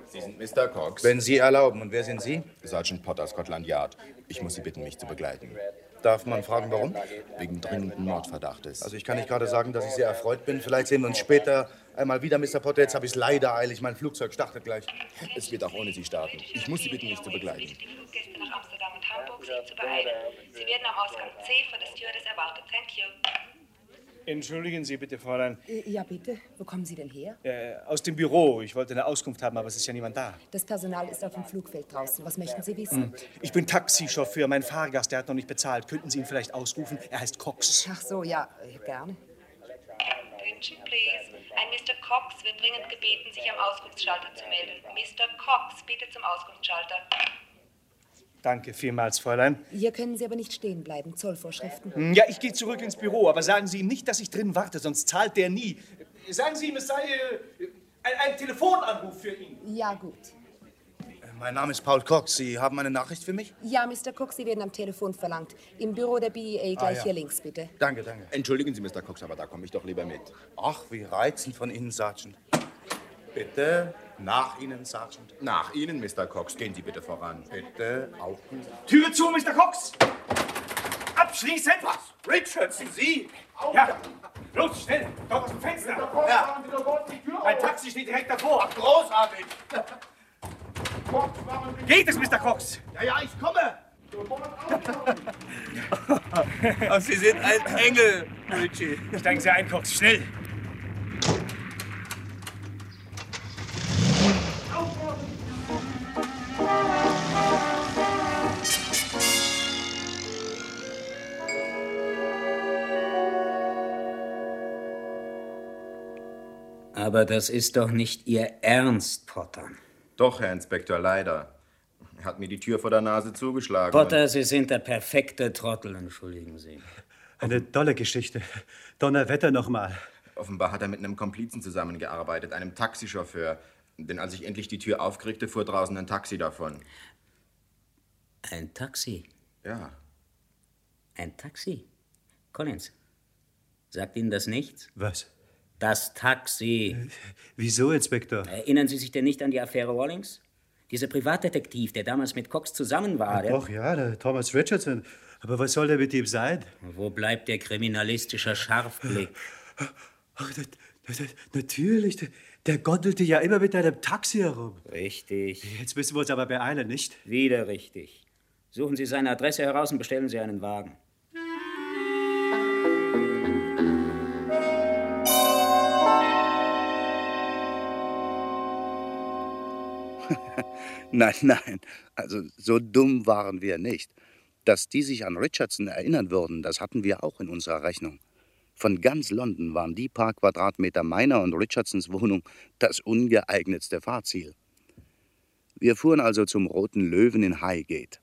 Sie sind Mr. Cox. Wenn Sie erlauben. Und wer sind Sie? Sergeant Potter, Scotland Yard. Ich muss Sie bitten, mich zu begleiten. Darf man fragen, warum? Wegen dringenden Mordverdachtes. Also ich kann nicht gerade sagen, dass ich sehr erfreut bin. Vielleicht sehen wir uns später einmal wieder, Mr. Potter. Jetzt habe ich es leider eilig. Mein Flugzeug startet gleich. Es wird auch ohne Sie starten. Ich muss Sie bitten, mich zu begleiten. Fluggäste nach Amsterdam und Hamburg, sich zu beeilen. Sie werden am Ausgang C von der Stewardess erwartet. Thank you. Entschuldigen Sie bitte, Fräulein. Äh, Ja, bitte. Wo kommen Sie denn her? Äh, aus dem Büro. Ich wollte eine Auskunft haben, aber es ist ja niemand da. Das Personal ist auf dem Flugfeld draußen. Was möchten Sie wissen? Hm. Ich bin Taxichauffeur. Mein Fahrgast, der hat noch nicht bezahlt. Könnten Sie ihn vielleicht ausrufen? Er heißt Cox. Ach so, ja, äh, gerne. Attention please. Ein Mr. Cox wird dringend gebeten, sich am Auskunftsschalter zu melden. Mr. Cox, bitte zum Auskunftsschalter. Danke vielmals, Fräulein. Hier können Sie aber nicht stehen bleiben. Zollvorschriften. Ja, ich gehe zurück ins Büro, aber sagen Sie ihm nicht, dass ich drin warte, sonst zahlt der nie. Sagen Sie ihm, es sei äh, ein, ein Telefonanruf für ihn. Ja, gut. Mein Name ist Paul Cox. Sie haben eine Nachricht für mich? Ja, Mr. Cook, Sie werden am Telefon verlangt. Im Büro der BEA gleich ja. hier links, bitte. Danke, danke. Entschuldigen Sie, Mr. Cox, aber da komme ich doch lieber mit. Ach, wie reizend von Ihnen, Sergeant. Bitte, nach Ihnen, Sergeant. Nach Ihnen, Mr. Cox. Gehen Sie bitte voran. Bitte, auch. Türe zu, Mr. Cox! Abschließen! Was? Richard, sind Sie? Ja, los, schnell, dort aus dem Fenster. Ja. Mein Taxi steht direkt davor. Ach, großartig. Geht es, Mr. Cox? Ja, ja, ich komme. <laughs> Sie sind ein Engel, Richie. Steigen Sie ein, Cox, schnell. Aber das ist doch nicht Ihr Ernst, Potter. Doch, Herr Inspektor, leider. Er hat mir die Tür vor der Nase zugeschlagen. Potter, Sie sind der perfekte Trottel, entschuldigen Sie. Eine tolle Geschichte. Donnerwetter nochmal. Offenbar hat er mit einem Komplizen zusammengearbeitet, einem Taxichauffeur. Denn als ich endlich die Tür aufkriegte, fuhr draußen ein Taxi davon. Ein Taxi? Ja. Ein Taxi? Collins, sagt Ihnen das nichts? Was? Das Taxi. Wieso, Inspektor? Erinnern Sie sich denn nicht an die Affäre Rawlings? Dieser Privatdetektiv, der damals mit Cox zusammen war. der- Doch, ja, der Thomas Richardson. Aber was soll der mit ihm sein? Wo bleibt der kriminalistische Scharfblick? Ach, das, das, das, natürlich. Der, der gondelte ja immer mit einem Taxi herum. Richtig. Jetzt müssen wir uns aber beeilen, nicht? Wieder richtig. Suchen Sie seine Adresse heraus und bestellen Sie einen Wagen. <laughs> Nein, nein, also so dumm waren wir nicht. Dass die sich an Richardson erinnern würden, das hatten wir auch in unserer Rechnung. Von ganz London waren die paar Quadratmeter meiner und Richardsons Wohnung das ungeeignetste Fahrziel. Wir fuhren also zum Roten Löwen in Highgate.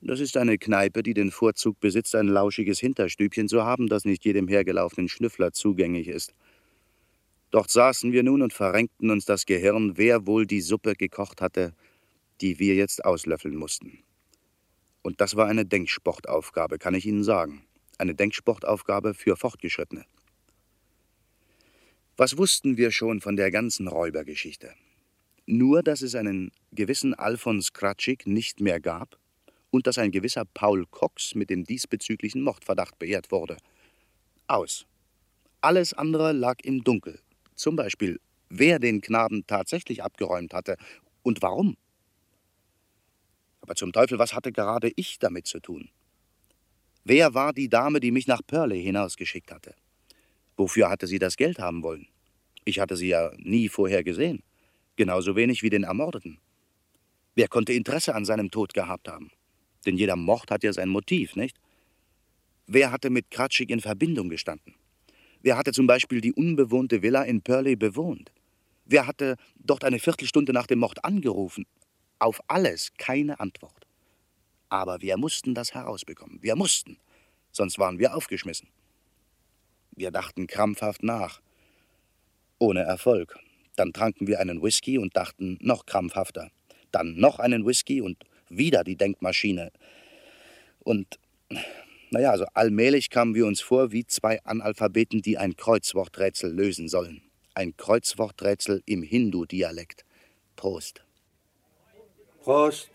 Das ist eine Kneipe, die den Vorzug besitzt, ein lauschiges Hinterstübchen zu haben, das nicht jedem hergelaufenen Schnüffler zugänglich ist. Dort saßen wir nun und verrenkten uns das Gehirn, wer wohl die Suppe gekocht hatte, die wir jetzt auslöffeln mussten. Und das war eine Denksportaufgabe, kann ich Ihnen sagen. Eine Denksportaufgabe für Fortgeschrittene. Was wussten wir schon von der ganzen Räubergeschichte? Nur, dass es einen gewissen Alfons Kratschik nicht mehr gab und dass ein gewisser Paul Cox mit dem diesbezüglichen Mordverdacht beehrt wurde. Aus. Alles andere lag im Dunkel. Zum Beispiel, wer den Knaben tatsächlich abgeräumt hatte und warum. Aber zum Teufel, was hatte gerade ich damit zu tun? Wer war die Dame, die mich nach Purley hinausgeschickt hatte? Wofür hatte sie das Geld haben wollen? Ich hatte sie ja nie vorher gesehen. Genauso wenig wie den Ermordeten. Wer konnte Interesse an seinem Tod gehabt haben? Denn jeder Mord hat ja sein Motiv, nicht? Wer hatte mit Kratschik in Verbindung gestanden? Wer hatte zum Beispiel die unbewohnte Villa in Purley bewohnt? Wer hatte dort eine Viertelstunde nach dem Mord angerufen? Auf alles keine Antwort. Aber wir mussten das herausbekommen. Wir mussten. Sonst waren wir aufgeschmissen. Wir dachten krampfhaft nach. Ohne Erfolg. Dann tranken wir einen Whisky und dachten noch krampfhafter. Dann noch einen Whisky und wieder die Denkmaschine. Und, naja, also allmählich kamen wir uns vor wie zwei Analphabeten, die ein Kreuzworträtsel lösen sollen. Ein Kreuzworträtsel im Hindu-Dialekt. Prost. Prost.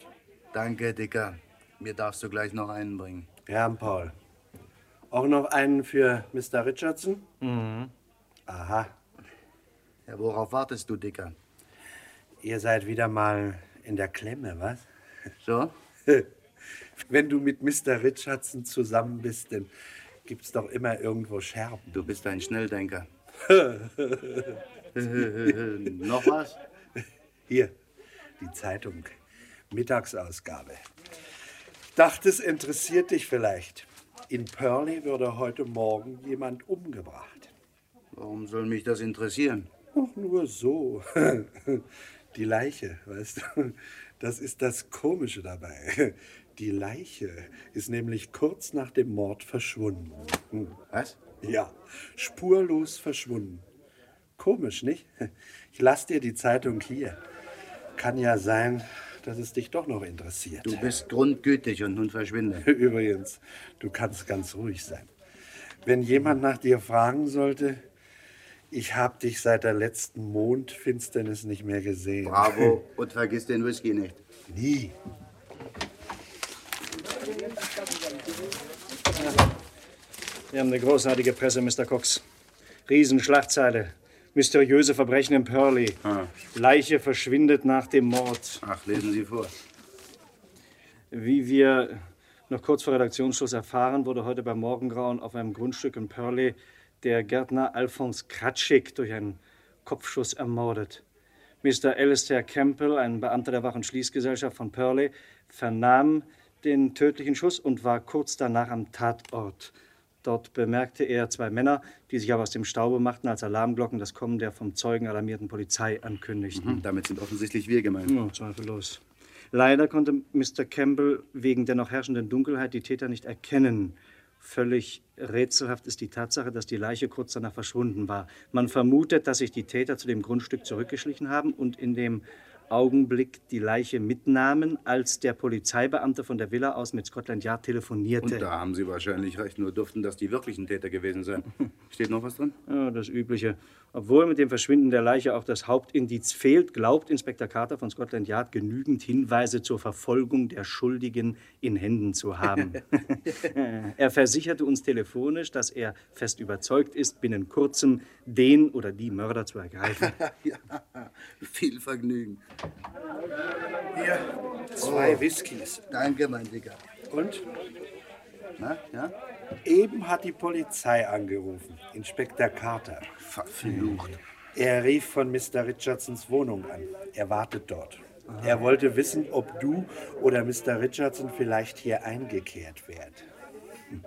Danke, Dicker. Mir darfst du gleich noch einen bringen. Ja, Paul. Auch noch einen für Mr. Richardson? Mhm. Aha. Ja, worauf wartest du, Dicker? Ihr seid wieder mal in der Klemme, was? So? <laughs> Wenn du mit Mr. Richardson zusammen bist, dann gibt's doch immer irgendwo Scherben. Du bist ein Schnelldenker. <laughs> Noch was? Hier, die Zeitung. Mittagsausgabe. Dachte, es interessiert dich vielleicht. In Purley würde heute Morgen jemand umgebracht. Warum soll mich das interessieren? Ach, nur so. <laughs> Die Leiche, weißt du, das ist das Komische dabei. Die Leiche ist nämlich kurz nach dem Mord verschwunden. Was? Ja, spurlos verschwunden. Komisch, nicht? Ich lass dir die Zeitung hier. Kann ja sein, dass es dich doch noch interessiert. Du bist grundgütig und nun verschwinde. <laughs> Übrigens, du kannst ganz ruhig sein. Wenn jemand nach dir fragen sollte, ich habe dich seit der letzten Mondfinsternis nicht mehr gesehen. Bravo <laughs> und vergiss den Whisky nicht. Nie. Wir haben eine großartige Presse, Mr. Cox. Riesenschlagzeile. Mysteriöse Verbrechen in Purley. Leiche verschwindet nach dem Mord. Ach, lesen Sie vor. Wie wir noch kurz vor Redaktionsschluss erfahren, wurde heute beim Morgengrauen auf einem Grundstück in Purley der Gärtner Alphons Kratschik durch einen Kopfschuss ermordet. Mr. Alistair Campbell, ein Beamter der Wach- und Schließgesellschaft von Purley, vernahm den tödlichen Schuss und war kurz danach am Tatort. Dort bemerkte er zwei Männer, die sich aber aus dem Staube machten, als Alarmglocken das Kommen der vom Zeugen alarmierten Polizei ankündigten. Mhm, damit sind offensichtlich wir gemeint. Ja, zweifellos. Leider konnte Mr. Campbell wegen der noch herrschenden Dunkelheit die Täter nicht erkennen. Völlig rätselhaft ist die Tatsache, dass die Leiche kurz danach verschwunden war. Man vermutet, dass sich die Täter zu dem Grundstück zurückgeschlichen haben und in dem Augenblick die Leiche mitnahmen, als der Polizeibeamte von der Villa aus mit Scotland Yard telefonierte. Und da haben Sie wahrscheinlich recht, nur durften das die wirklichen Täter gewesen sein. <laughs> Steht noch was drin? Ja, das Übliche. Obwohl mit dem Verschwinden der Leiche auch das Hauptindiz fehlt, glaubt Inspektor Carter von Scotland Yard genügend Hinweise zur Verfolgung der Schuldigen in Händen zu haben. <laughs> <laughs> er versicherte uns telefonisch, dass er fest überzeugt ist, binnen kurzem den oder die Mörder zu ergreifen. <laughs> ja, viel Vergnügen. Hier, zwei Whiskys. Danke, mein Dicker. Und? Na, ja? Eben hat die Polizei angerufen, Inspektor Carter. Verflucht. Er rief von Mr. Richardsons Wohnung an. Er wartet dort. Er wollte wissen, ob du oder Mr. Richardson vielleicht hier eingekehrt wärt. Hm.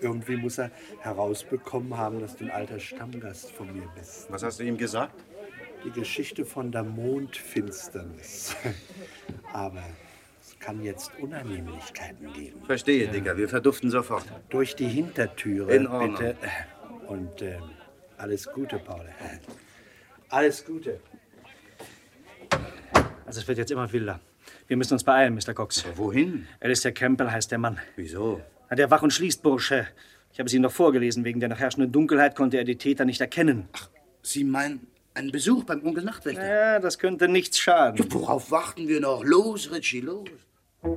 Irgendwie muss er herausbekommen haben, dass du ein alter Stammgast von mir bist. Was hast du ihm gesagt? Die Geschichte von der Mondfinsternis. <laughs> Aber kann jetzt Unannehmlichkeiten geben. Verstehe, Dicker. Wir verduften sofort. Durch die Hintertüre, In Ordnung. bitte. Und ähm, alles Gute, Paul. Alles Gute. Also es wird jetzt immer wilder. Wir müssen uns beeilen, Mr. Cox. wohin? Alistair Campbell heißt der Mann. Wieso? Na, Der Wach- und Schließbursche. Ich habe es Ihnen noch vorgelesen. Wegen der noch herrschenden Dunkelheit konnte er die Täter nicht erkennen. Sie meinen einen Besuch beim Onkel Nachtwächter? Ja, das könnte nichts schaden. Worauf warten wir noch? Los, Richie, los. Ja,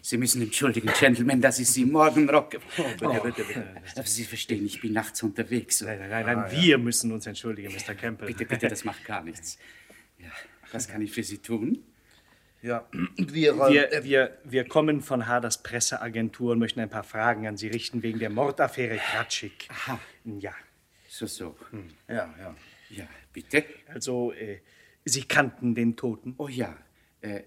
Sie müssen entschuldigen, Gentlemen, dass ich Sie morgen rocke. Oh, bitte, bitte, bitte. Aber Sie verstehen, ich bin nachts unterwegs. Nein, nein, nein, wir müssen uns entschuldigen, Mr. Campbell. Bitte, bitte, das macht gar nichts. Ja, was kann ich für Sie tun? Ja, wir, Wir, wir, wir kommen von Haders Presseagentur und möchten ein paar Fragen an Sie richten wegen der Mordaffäre Kratschik. Aha. Ja. So, so. Ja, ja. Ja, bitte. Also, äh, Sie kannten den Toten? Oh ja. Äh,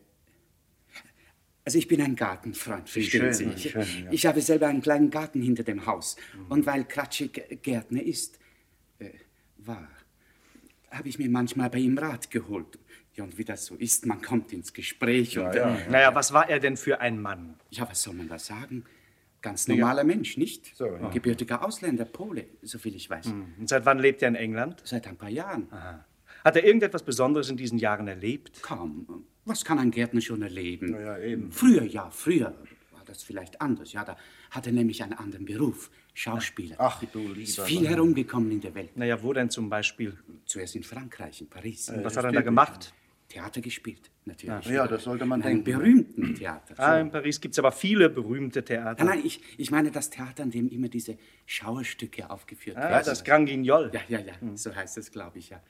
also ich bin ein Gartenfreund, verstehen schön, Sie. wie schön, ja. Ich habe selber einen kleinen Garten hinter dem Haus. Und weil Kratschik Gärtner ist, äh, war, habe ich mir manchmal bei ihm Rat geholt. Ja, und wie das so ist, man kommt ins Gespräch und... äh, Naja, was war er denn für ein Mann? Ja, was soll man da sagen? Ganz Ja. normaler Mensch, nicht? So, ja. Gebürtiger Ausländer, Pole, soviel ich weiß. Und seit wann lebt er in England? Seit ein paar Jahren. Hat er irgendetwas Besonderes in diesen Jahren erlebt? Kaum. Was kann ein Gärtner schon erleben? Ja, eben. Früher, ja, früher war das vielleicht anders. Ja, da hat er nämlich einen anderen Beruf. Schauspieler. Ach, du Ist lieber viel Mann. herumgekommen in der Welt. Naja, wo denn zum Beispiel? Zuerst in Frankreich, in Paris. Und was hat er da gemacht? Theater gespielt, natürlich. Ja, das sollte man in einem denken. berühmten Theater. Ah, in Paris gibt es aber viele berühmte Theater. Nein, nein, ich, ich meine das Theater, an dem immer diese Schauerstücke aufgeführt Ah, werden. das Grand Guignol. Ja, ja, ja, so heißt es, glaube ich, ja.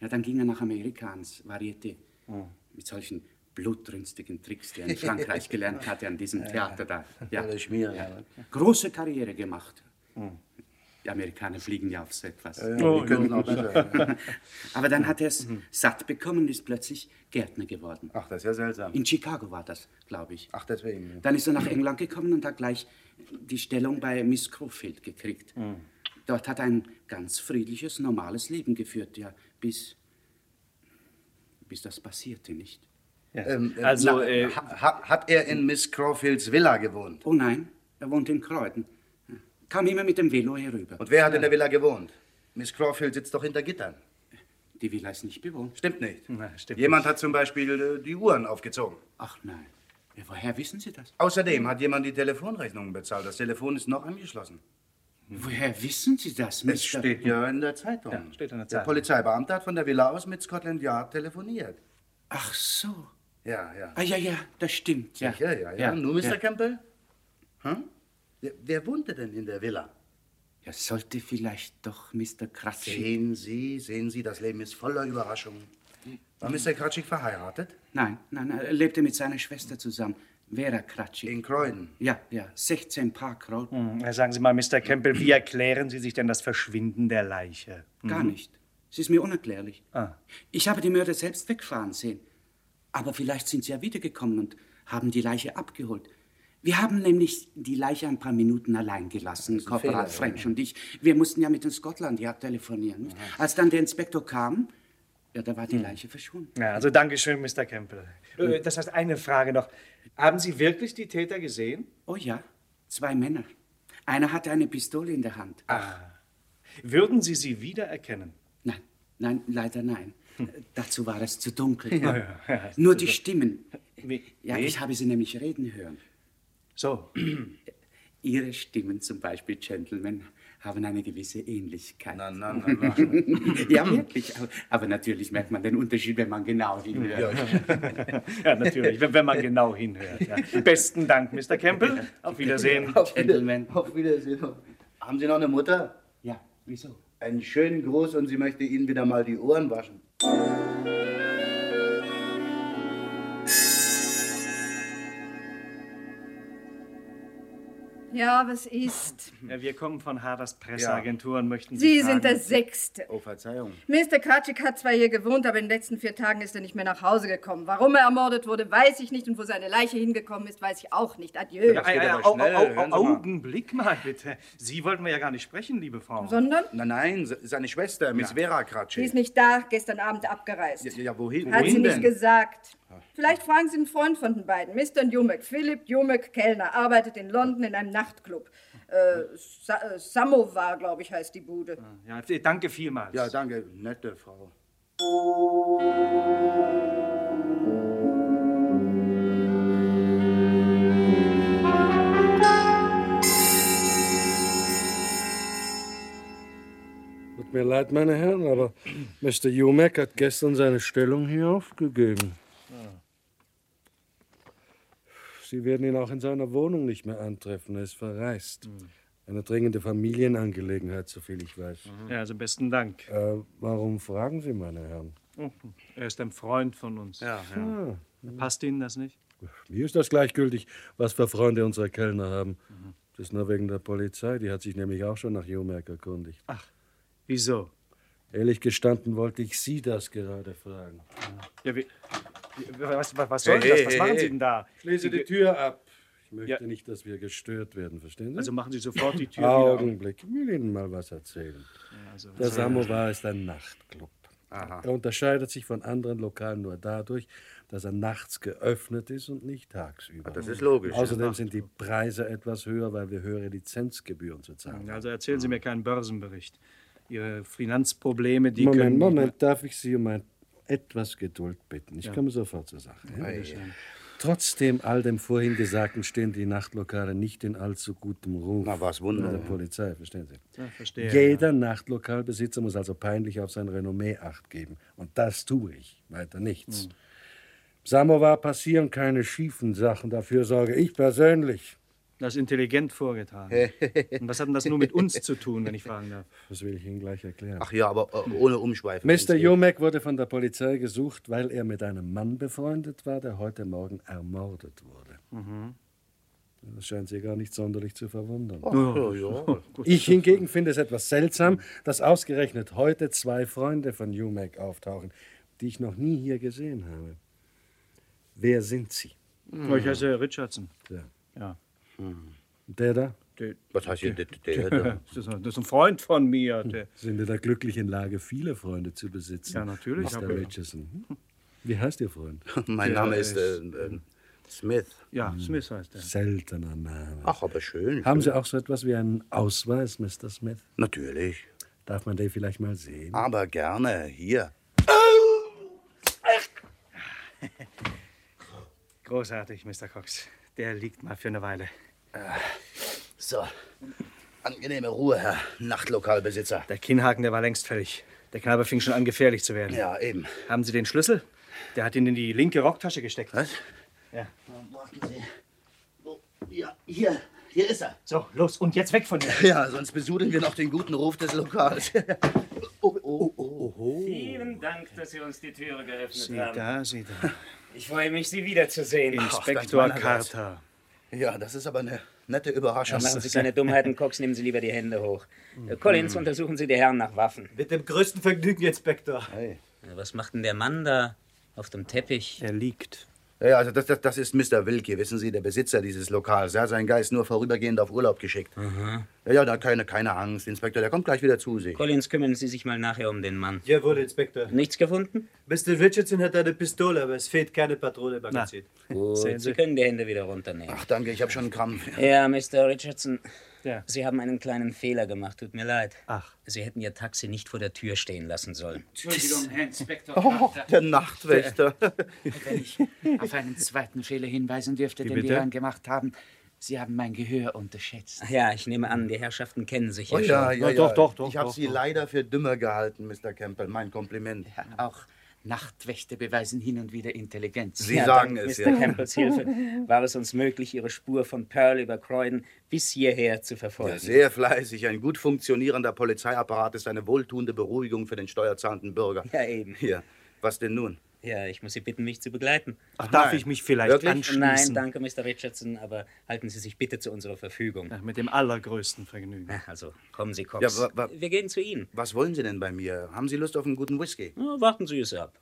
Ja, dann ging er nach Amerika ans Varieté. Hm. Mit solchen blutrünstigen Tricks, die er in Frankreich gelernt hatte, an diesem <laughs> Theater da. Ja. Ja. ja. Große Karriere gemacht. Die Amerikaner fliegen ja auf so etwas. Ja, ja, die können besser. <laughs> Aber dann hat er es satt bekommen und ist plötzlich Gärtner geworden. Ach, das ist ja seltsam. In Chicago war das, glaube ich. Ach, deswegen. Dann ist er nach England gekommen und hat gleich die Stellung bei Miss Crowfield gekriegt. Dort hat er ein ganz friedliches, normales Leben geführt, ja, bis, bis das passierte, nicht? Ähm, äh, Also, na, äh, ha, hat er in Miss Crawfields Villa gewohnt? Oh nein, er wohnt in Croydon. Kam immer mit dem Velo herüber. Und wer hat in der Villa gewohnt? Miss Crawfield sitzt doch hinter Gittern. Die Villa ist nicht bewohnt. Stimmt nicht. Na, stimmt Jemand nicht. hat zum Beispiel äh, die Uhren aufgezogen. Ach nein. Ja, woher wissen Sie das? Außerdem hat jemand die Telefonrechnungen bezahlt. Das Telefon ist noch angeschlossen. Woher wissen Sie das, Es Mr. steht ja in der Zeitung. Ja, steht in der Der Zeitung. Polizeibeamte hat von der Villa aus mit Scotland Yard telefoniert. Ach so. Ja, ja. Ah, ja, ja, das stimmt. Ja, Sicher, ja, ja. ja, Nun, Mr. ja. Campbell? Hm? Wer, wer wohnte denn in der Villa? Ja, sollte vielleicht doch Mr. Kratschik... Sehen Sie, sehen Sie, das Leben ist voller Überraschungen. War Mr. Kratschik verheiratet? Nein, nein, er lebte mit seiner Schwester zusammen, Vera Kratschik. In Croydon? Ja, ja, 16 Park Road. Hm, Sagen Sie mal, Mr. Campbell, wie erklären Sie sich denn das Verschwinden der Leiche? Gar nicht. Es ist mir unerklärlich. Ah. Ich habe die Mörder selbst wegfahren sehen. Aber vielleicht sind sie ja wiedergekommen und haben die Leiche abgeholt. Wir haben nämlich die Leiche ein paar Minuten allein gelassen, ein Korporal Fehler, French ja. und ich. Wir mussten ja mit dem Scotland Yard telefonieren. Als dann der Inspektor kam, ja, da war die Leiche verschwunden. Ja, also Dankeschön, Mr. Campbell. Äh, Das heißt, eine Frage noch. Haben Sie wirklich die Täter gesehen? Oh ja, zwei Männer. Einer hatte eine Pistole in der Hand. Ach. Würden Sie sie wiedererkennen? Nein, nein, leider nein. Dazu war es zu dunkel. Ja, ja. Nur die Stimmen. Wie? Ja, ich habe sie nämlich reden hören. So. <clears throat> Ihre Stimmen zum Beispiel, Gentlemen, haben eine gewisse Ähnlichkeit. Na, na, na, na. <laughs> ja, wirklich. Aber, aber natürlich merkt man den Unterschied, wenn man genau hinhört. Ja, <laughs> natürlich, wenn, wenn man genau hinhört. Ja. Besten Dank, Mr. Campbell. Auf Wiedersehen. Auf Wiedersehen. Auf Wiedersehen. Haben Sie noch eine Mutter? Ja, wieso? Einen schönen Gruß und sie möchte Ihnen wieder mal die Ohren waschen. Ja, was ist? Ja, wir kommen von Haders Presseagentur und möchten Sie fragen, sind der Sechste. Oh, Verzeihung. Mr. Katschik hat zwar hier gewohnt, aber in den letzten vier Tagen ist er nicht mehr nach Hause gekommen. Warum er ermordet wurde, weiß ich nicht. Und wo seine Leiche hingekommen ist, weiß ich auch nicht. Adieu. Ja, ja, ja, au, au, au, Augenblick mal bitte. Sie wollten wir ja gar nicht sprechen, liebe Frau. Sondern? Nein, nein, se- seine Schwester, Miss Vera Sie Kratschik. ist nicht da, gestern Abend abgereist. Ja, ja, wohin? Hat wohin sie denn? nicht gesagt. Vielleicht fragen Sie einen Freund von den beiden, Mr. Jumek. Philipp Jumek, Kellner, arbeitet in London in einem Nachtclub. Äh, Sa äh, Samovar, glaube ich, heißt die Bude. Ja, danke vielmals. Ja, danke, nette Frau. Tut mir leid, meine Herren, aber Mr. Jumek hat gestern seine Stellung hier aufgegeben. Sie werden ihn auch in seiner Wohnung nicht mehr antreffen. Er ist verreist. Eine dringende Familienangelegenheit, soviel ich weiß. Ja, also besten Dank. Äh, warum fragen Sie, meine Herren? Oh, Er ist ein Freund von uns. Ja, ja. Passt Ihnen das nicht? Mir ist das gleichgültig, was für Freunde unsere Kellner haben. Das ist nur wegen der Polizei. Die hat sich nämlich auch schon nach Jumek erkundigt. Ach, wieso? Ehrlich gestanden wollte ich Sie das gerade fragen. Ja, wie- was, was, was soll das? Was machen Sie denn da? Schließe die Tür ab. Ich möchte nicht, dass wir gestört werden, verstehen Sie? Also machen Sie sofort die Tür wieder. Augenblick, ich will Ihnen mal was erzählen. also Der Samovar ist ein Nachtclub. Aha. Er unterscheidet sich von anderen Lokalen nur dadurch, dass er nachts geöffnet ist und nicht tagsüber. Ah, das ist logisch, ja. Außerdem sind die Preise etwas höher, weil wir höhere Lizenzgebühren zu zahlen haben. Also erzählen Sie mir keinen Börsenbericht. Ihre Finanzprobleme, die Moment, können... Moment, darf ich Sie um ein etwas Geduld bitten? Ich Ja. komme sofort zur Sache. Ja? Bitteschön. Trotzdem all dem vorhin Gesagten stehen die Nachtlokale nicht in allzu gutem Ruf. Na, was Wunder. Der Polizei, verstehen Sie? Ja, verstehe, Jeder Nachtlokalbesitzer muss also peinlich auf sein Renommee acht geben. Und das tue ich, weiter nichts. Hm. Samovar passieren keine schiefen Sachen, dafür sorge ich persönlich. Das ist intelligent vorgetragen. <laughs> Und was hat denn das nur mit uns zu tun, wenn ich fragen darf? Das will ich Ihnen gleich erklären. Ach ja, aber äh, ohne Umschweifen. Mr. Jomek wurde von der Polizei gesucht, weil er mit einem Mann befreundet war, der heute Morgen ermordet wurde. Mhm. Das scheint Sie gar nicht sonderlich zu verwundern. Ach, ja, ja. <laughs> Ich hingegen finde es etwas seltsam, dass ausgerechnet heute zwei Freunde von Jumek auftauchen, die ich noch nie hier gesehen habe. Wer sind Sie? Oh, ich heiße Richardson. Ja. Ja. Der da? Der, Was heißt hier der, der, der, da? <laughs> das, ist, ein- das ist ein Freund von mir. Der, Sind in der glücklichen Lage, viele Freunde zu besitzen. Ja, natürlich, Mr. Richardson. Hm? Wie heißt Ihr Freund? <laughs> Mein Der Name ist äh, ist- äh, Smith. ja, Smith heißt er. Seltener Name. Ach, aber schön. Haben Sie schön. auch so etwas wie einen Ausweis, Mr. Smith? Natürlich. Darf man den vielleicht mal sehen? Aber gerne. Hier. Großartig, Mr. Cox. Der liegt mal für eine Weile. So. Angenehme Ruhe, Herr Nachtlokalbesitzer. Der Kinnhaken, der war längst fällig. Der Knabe fing schon an, gefährlich zu werden. Ja, eben. Haben Sie den Schlüssel? Der hat ihn in die linke Rocktasche gesteckt. Was? Ja. Warten Sie. Wo? Ja, hier. Hier ist er. So, los, und jetzt weg von mir. Ja, sonst besudeln wir noch den guten Ruf des Lokals. <laughs> oh, oh, oh, oh. Vielen Dank, dass Sie uns die Türe geöffnet Sieh haben. da, sieh da. Ich freue mich, Sie wiederzusehen. Ach, Inspektor meinerseits. Carter. Ja, das ist aber eine Nette Überraschung. Ja, machen Sie keine Dummheiten, <laughs> Cox, nehmen Sie lieber die Hände hoch. Äh, Collins, untersuchen Sie die Herren nach Waffen. Mit dem größten Vergnügen, Inspektor. Ja, Was macht denn der Mann da auf dem Teppich? Er liegt. Ja, also das, das, das ist Mr. Wilke, wissen Sie, der Besitzer dieses Lokals. Er hat seinen Geist nur vorübergehend auf Urlaub geschickt. Aha. Ja, ja, da keine, keine Angst, Inspektor, der kommt gleich wieder zu sich. Collins, kümmern Sie sich mal nachher um den Mann. Jawohl, Inspektor. Nichts gefunden? Mr. Richardson hat eine Pistole, aber es fehlt keine Patrone im Magazin. Gut, Sie können die Hände wieder runternehmen. Ach, danke, ich habe schon einen Krampf. <laughs> Ja, Mr. Richardson, Ja. Sie haben einen kleinen Fehler gemacht, tut mir leid. Ach. Sie hätten Ihr Taxi nicht vor der Tür stehen lassen sollen. Entschuldigung, Herr Inspektor. Oh, der Nachtwächter. Wenn ich auf einen zweiten Fehler hinweisen dürfte, Wie den bitte? die Herren gemacht haben. Sie haben mein Gehör unterschätzt. Ach Ja, ich nehme an, die Herrschaften kennen sich Oh, ja, ja, schon. ja, ja. Ich habe Sie leider für dümmer gehalten, Mr. Campbell. Mein Kompliment. Auch Nachtwächter beweisen hin und wieder Intelligenz. Sie sagen dank es, Mr. ja. Campbells Hilfe war es uns möglich, Ihre Spur von Pearl über Croydon bis hierher zu verfolgen. Ja, sehr fleißig. Ein gut funktionierender Polizeiapparat ist eine wohltuende Beruhigung für den steuerzahlenden Bürger. Ja, eben. Hier, was denn nun? Ja, ich muss Sie bitten, mich zu begleiten. Ach, darf ich mich vielleicht Wirklich? anschließen? Nein, danke, Mr. Richardson, aber halten Sie sich bitte zu unserer Verfügung. mit dem allergrößten Vergnügen. Also, kommen Sie, Cox. Ja, Wir gehen zu Ihnen. Was wollen Sie denn bei mir? Haben Sie Lust auf einen guten Whisky? Ja, warten Sie es ab.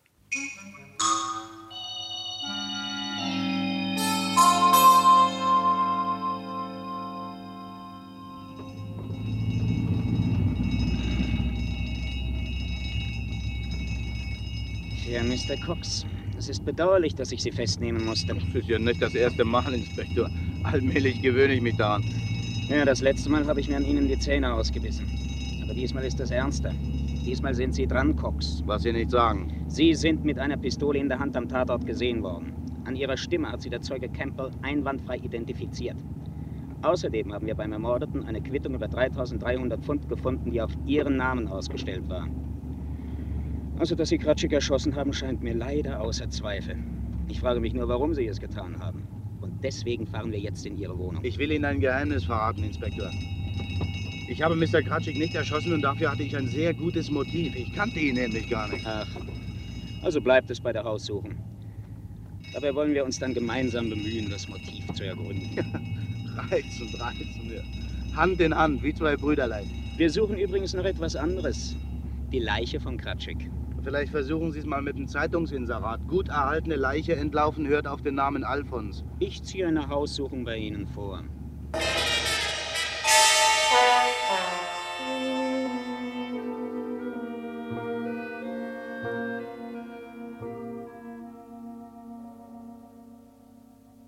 Ja, Mr. Cox, es ist bedauerlich, dass ich Sie festnehmen musste. Das ist ja nicht das erste Mal, Inspektor. Allmählich gewöhne ich mich daran. Ja, das letzte Mal habe ich mir an Ihnen die Zähne ausgebissen. Aber diesmal ist das ernster. Diesmal sind Sie dran, Cox. Was Sie nicht sagen. Sie sind mit einer Pistole in der Hand am Tatort gesehen worden. An Ihrer Stimme hat Sie der Zeuge Campbell einwandfrei identifiziert. Außerdem haben wir beim Ermordeten eine Quittung über 3300 Pfund gefunden, die auf Ihren Namen ausgestellt war. Also, dass Sie Kratschik erschossen haben, scheint mir leider außer Zweifel. Ich frage mich nur, warum Sie es getan haben. Und deswegen fahren wir jetzt in Ihre Wohnung. Ich will Ihnen ein Geheimnis verraten, Inspektor. Ich habe Mr. Kratschik nicht erschossen und dafür hatte ich ein sehr gutes Motiv. Ich kannte ihn nämlich gar nicht. Ach, also bleibt es bei der Haussuchung. Dabei wollen wir uns dann gemeinsam bemühen, das Motiv zu ergründen. Reizend, reizend. ja. Hand in Hand, wie zwei Brüderlein. Wir suchen übrigens noch etwas anderes. Die Leiche von Kratschik. Vielleicht versuchen Sie es mal mit dem Zeitungsinserat. Gut erhaltene Leiche entlaufen hört auf den Namen Alfons. Ich ziehe eine Haussuchung bei Ihnen vor.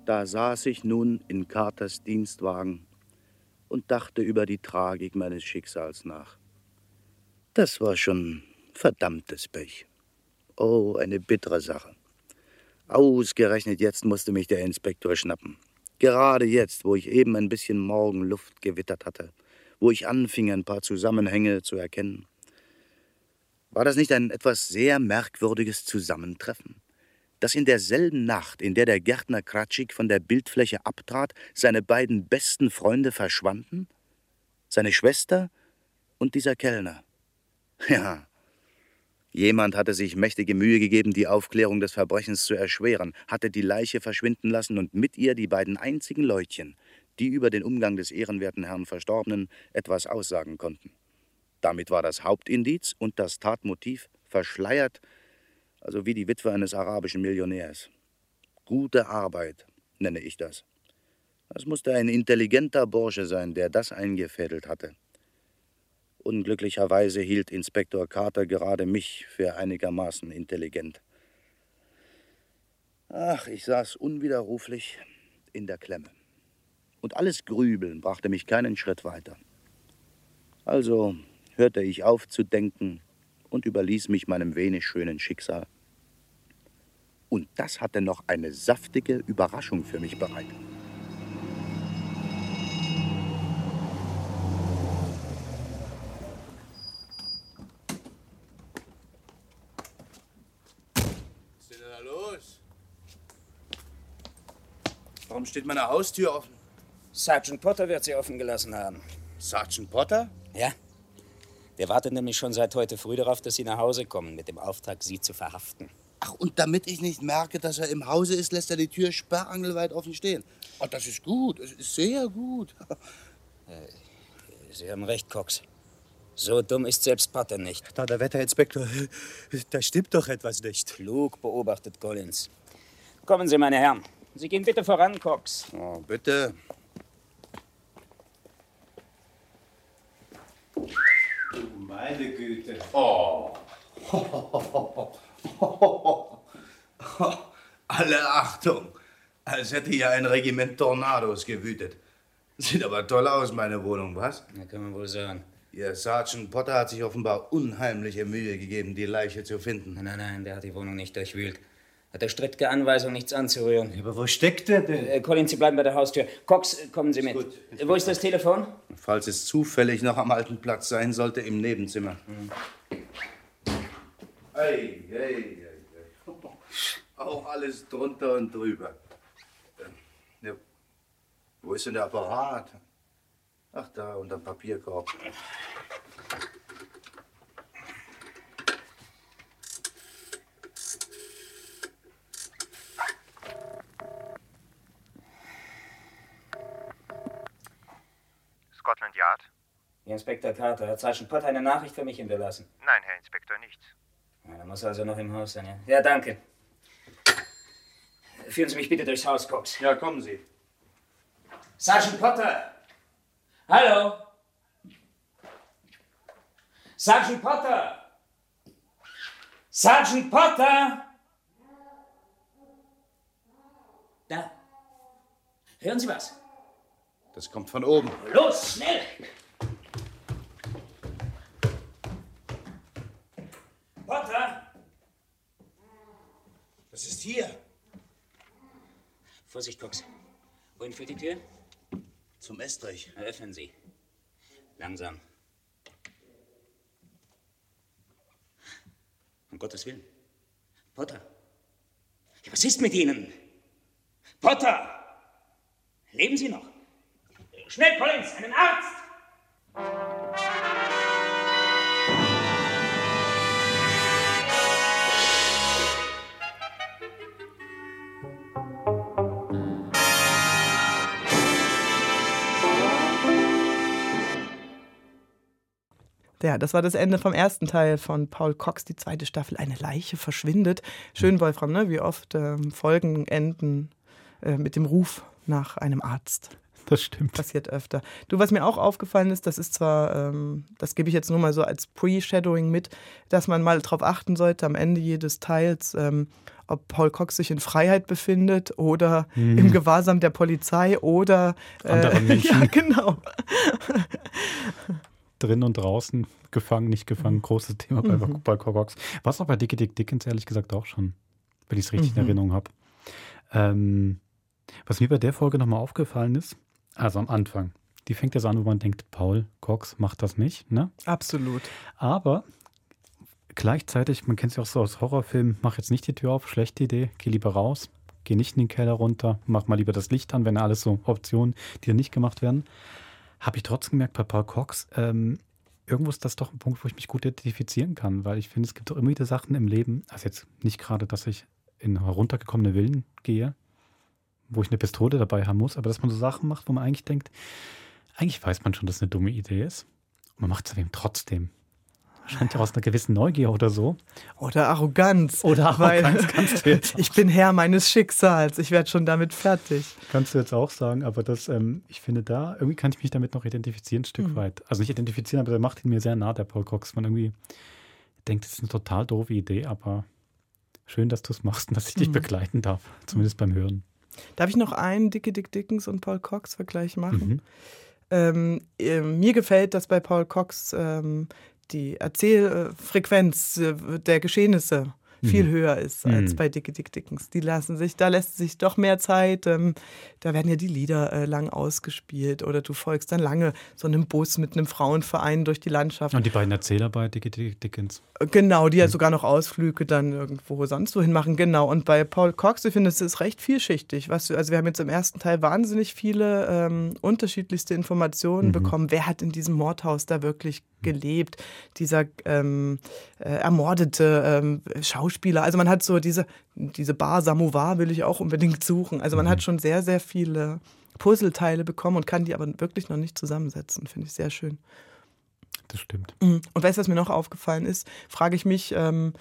Da saß ich nun in Carters Dienstwagen und dachte über die Tragik meines Schicksals nach. Das war schon verdammtes Pech. Oh, eine bittere Sache. Ausgerechnet jetzt musste mich der Inspektor schnappen. Gerade jetzt, wo ich eben ein bisschen Morgenluft gewittert hatte, wo ich anfing, ein paar Zusammenhänge zu erkennen. War das nicht ein etwas sehr merkwürdiges Zusammentreffen? dass in derselben Nacht, in der der Gärtner Kratschik von der Bildfläche abtrat, seine beiden besten Freunde verschwanden? Seine Schwester und dieser Kellner. Ja, jemand hatte sich mächtige Mühe gegeben, die Aufklärung des Verbrechens zu erschweren, hatte die Leiche verschwinden lassen und mit ihr die beiden einzigen Leutchen, die über den Umgang des ehrenwerten Herrn Verstorbenen etwas aussagen konnten. Damit war das Hauptindiz und das Tatmotiv verschleiert also wie die Witwe eines arabischen Millionärs. Gute Arbeit, nenne ich das. Es musste ein intelligenter Bursche sein, der das eingefädelt hatte. Unglücklicherweise hielt Inspektor Carter gerade mich für einigermaßen intelligent. Ach, ich saß unwiderruflich in der Klemme. Und alles Grübeln brachte mich keinen Schritt weiter. Also hörte ich auf zu denken und überließ mich meinem wenig schönen Schicksal. Und das hatte noch eine saftige Überraschung für mich bereit. Was ist denn da los? Warum steht meine Haustür offen? Sergeant Potter wird sie offen gelassen haben. Sergeant Potter? Ja. Der wartet nämlich schon seit heute früh darauf, dass Sie nach Hause kommen, mit dem Auftrag, Sie zu verhaften. Ach, und damit ich nicht merke, dass er im Hause ist, lässt er die Tür sperrangelweit offen stehen. Oh, das ist gut, das ist sehr gut. <laughs> Sie haben recht, Cox. So dumm ist selbst Potter nicht. Da, der Wetterinspektor, <laughs> da stimmt doch etwas nicht. Klug beobachtet Collins. Kommen Sie, meine Herren. Sie gehen bitte voran, Cox. Oh, bitte. Meine Güte. Oh. <laughs> Alle Achtung. Als hätte hier ein Regiment Tornados gewütet. Sieht aber toll aus, meine Wohnung, was? Ja, kann man wohl sagen. Ihr Sergeant Potter hat sich offenbar unheimliche Mühe gegeben, die Leiche zu finden. Nein, nein, nein, der hat die Wohnung nicht durchwühlt. Hat der strittige Anweisung, nichts anzurühren. Aber wo steckt der denn? Äh, Collins, Sie bleiben bei der Haustür. Cox, äh, kommen Sie mit. Äh, Wo ist das Telefon? Falls es zufällig noch am alten Platz sein sollte, im Nebenzimmer. Ei, ei, ei, ei. <laughs> Auch alles drunter und drüber. Ähm, Ja. Wo ist denn der Apparat? Ach, da, unter dem Papierkorb. Scotland Yard? Inspektor Carter, hat Sergeant Potter eine Nachricht für mich hinterlassen? Nein, Herr Inspektor, nichts. Ja, er muss also noch im Haus sein, ja? Ja, danke. Führen Sie mich bitte durchs Haus, Cox. Ja, kommen Sie. Sergeant Potter! Hallo? Sergeant Potter! Sergeant Potter! Da. Hören Sie was? Das kommt von oben. Los, schnell! Potter! Was ist hier? Vorsicht, Cox. Wohin führt die Tür? Zum Estrich. Eröffnen Sie. Langsam. Um Gottes Willen. Potter. Ja, was ist mit Ihnen? Potter! Leben Sie noch? Schnell, Collins, einen Arzt! Ja, das war das Ende vom ersten Teil von Paul Cox, die zweite Staffel. Eine Leiche verschwindet. Schön, Wolfram, ne? wie oft ähm, Folgen enden äh, mit dem Ruf nach einem Arzt. Das stimmt. Passiert öfter. Du, was mir auch aufgefallen ist, das ist zwar, ähm, das gebe ich jetzt nur mal so als Pre-Shadowing mit, dass man mal darauf achten sollte, am Ende jedes Teils, ähm, ob Paul Cox sich in Freiheit befindet oder Mhm. im Gewahrsam der Polizei oder äh, Andere <laughs> Menschen. Ja, genau. Drin und draußen, gefangen, nicht gefangen, großes Thema bei, Mhm. bei Cox. Was auch bei Dickie Dick Dickens ehrlich gesagt auch schon, wenn ich es richtig in Mhm. Erinnerung habe. Ähm, was mir bei der Folge nochmal aufgefallen ist, also am Anfang, die fängt ja so an, wo man denkt, Paul Cox macht das nicht, ne? Absolut. Aber gleichzeitig, man kennt es ja auch so aus Horrorfilmen, mach jetzt nicht die Tür auf, schlechte Idee, geh lieber raus, geh nicht in den Keller runter, mach mal lieber das Licht an, wenn alles so Optionen, die dann nicht gemacht werden. Habe ich trotzdem gemerkt bei Paul Cox, ähm, irgendwo ist das doch ein Punkt, wo ich mich gut identifizieren kann, weil ich finde, es gibt doch immer wieder Sachen im Leben, also jetzt nicht gerade, dass ich in heruntergekommene Villen gehe, wo ich eine Pistole dabei haben muss, aber dass man so Sachen macht, wo man eigentlich denkt, eigentlich weiß man schon, dass es eine dumme Idee ist. Und man macht es eben trotzdem. Wahrscheinlich auch aus einer gewissen Neugier oder so. Oder Arroganz. Oder Arroganz kannst du jetzt <laughs> ich bin Herr meines Schicksals. Ich werde schon damit fertig. Kannst du jetzt auch sagen, aber das, ähm, ich finde da, irgendwie kann ich mich damit noch identifizieren, ein Stück Mhm. weit. Also nicht identifizieren, aber der macht ihn mir sehr nah, der Paul Cox. Man irgendwie denkt, das ist eine total doofe Idee, aber schön, dass du es machst und dass ich dich Mhm. begleiten darf, zumindest beim Hören. Darf ich noch einen Dicke Dick Dickens und Paul Cox Vergleich machen? Mhm. Ähm, äh, mir gefällt, dass bei Paul Cox ähm, die Erzählfrequenz äh, der Geschehnisse viel Mhm. höher ist als Mhm. bei Dicke Dick Dickens. Die lassen sich, da lässt sich doch mehr Zeit. Ähm, da werden ja die Lieder äh, lang ausgespielt oder du folgst dann lange so einem Bus mit einem Frauenverein durch die Landschaft. Und die beiden Erzähler bei Dickie Dick Dickens. Genau, die ja sogar noch Ausflüge dann irgendwo sonst wohin machen. Genau. Und bei Paul Cox, ich finde, es ist recht vielschichtig. Was, also wir haben jetzt im ersten Teil wahnsinnig viele ähm, unterschiedlichste Informationen Mhm. bekommen. Wer hat in diesem Mordhaus da wirklich gelebt. Dieser ähm, äh, ermordete ähm, Schauspieler. Also man hat so diese, diese Bar Samovar will ich auch unbedingt suchen. Also man Mhm. hat schon sehr, sehr viele Puzzleteile bekommen und kann die aber wirklich noch nicht zusammensetzen. Finde ich sehr schön. Das stimmt. Mhm. Und weißt du, was mir noch aufgefallen ist? Frage ich mich, ähm,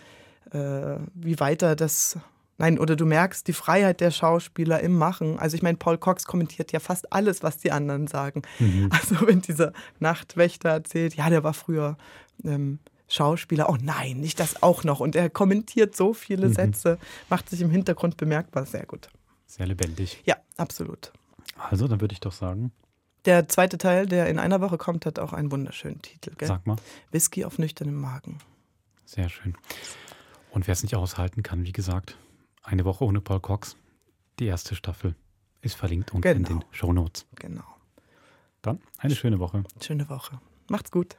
äh, wie weiter das. Nein, oder du merkst die Freiheit der Schauspieler im Machen. Also ich meine, Paul Cox kommentiert ja fast alles, was die anderen sagen. Mhm. Also wenn dieser Nachtwächter erzählt, ja, der war früher ähm, Schauspieler. Oh nein, nicht das auch noch. Und er kommentiert so viele Mhm. Sätze, macht sich im Hintergrund bemerkbar. Sehr gut. Sehr lebendig. Ja, absolut. Also, dann würde ich doch sagen, Der zweite Teil, der in einer Woche kommt, hat auch einen wunderschönen Titel. Gell? Sag mal. Whisky auf nüchternem Magen. sehr schön. Und wer es nicht aushalten kann, wie gesagt, eine Woche ohne Paul Cox, die erste Staffel ist verlinkt unten in Genau. den Shownotes. Genau. Dann eine schöne Woche. Schöne Woche. Macht's gut.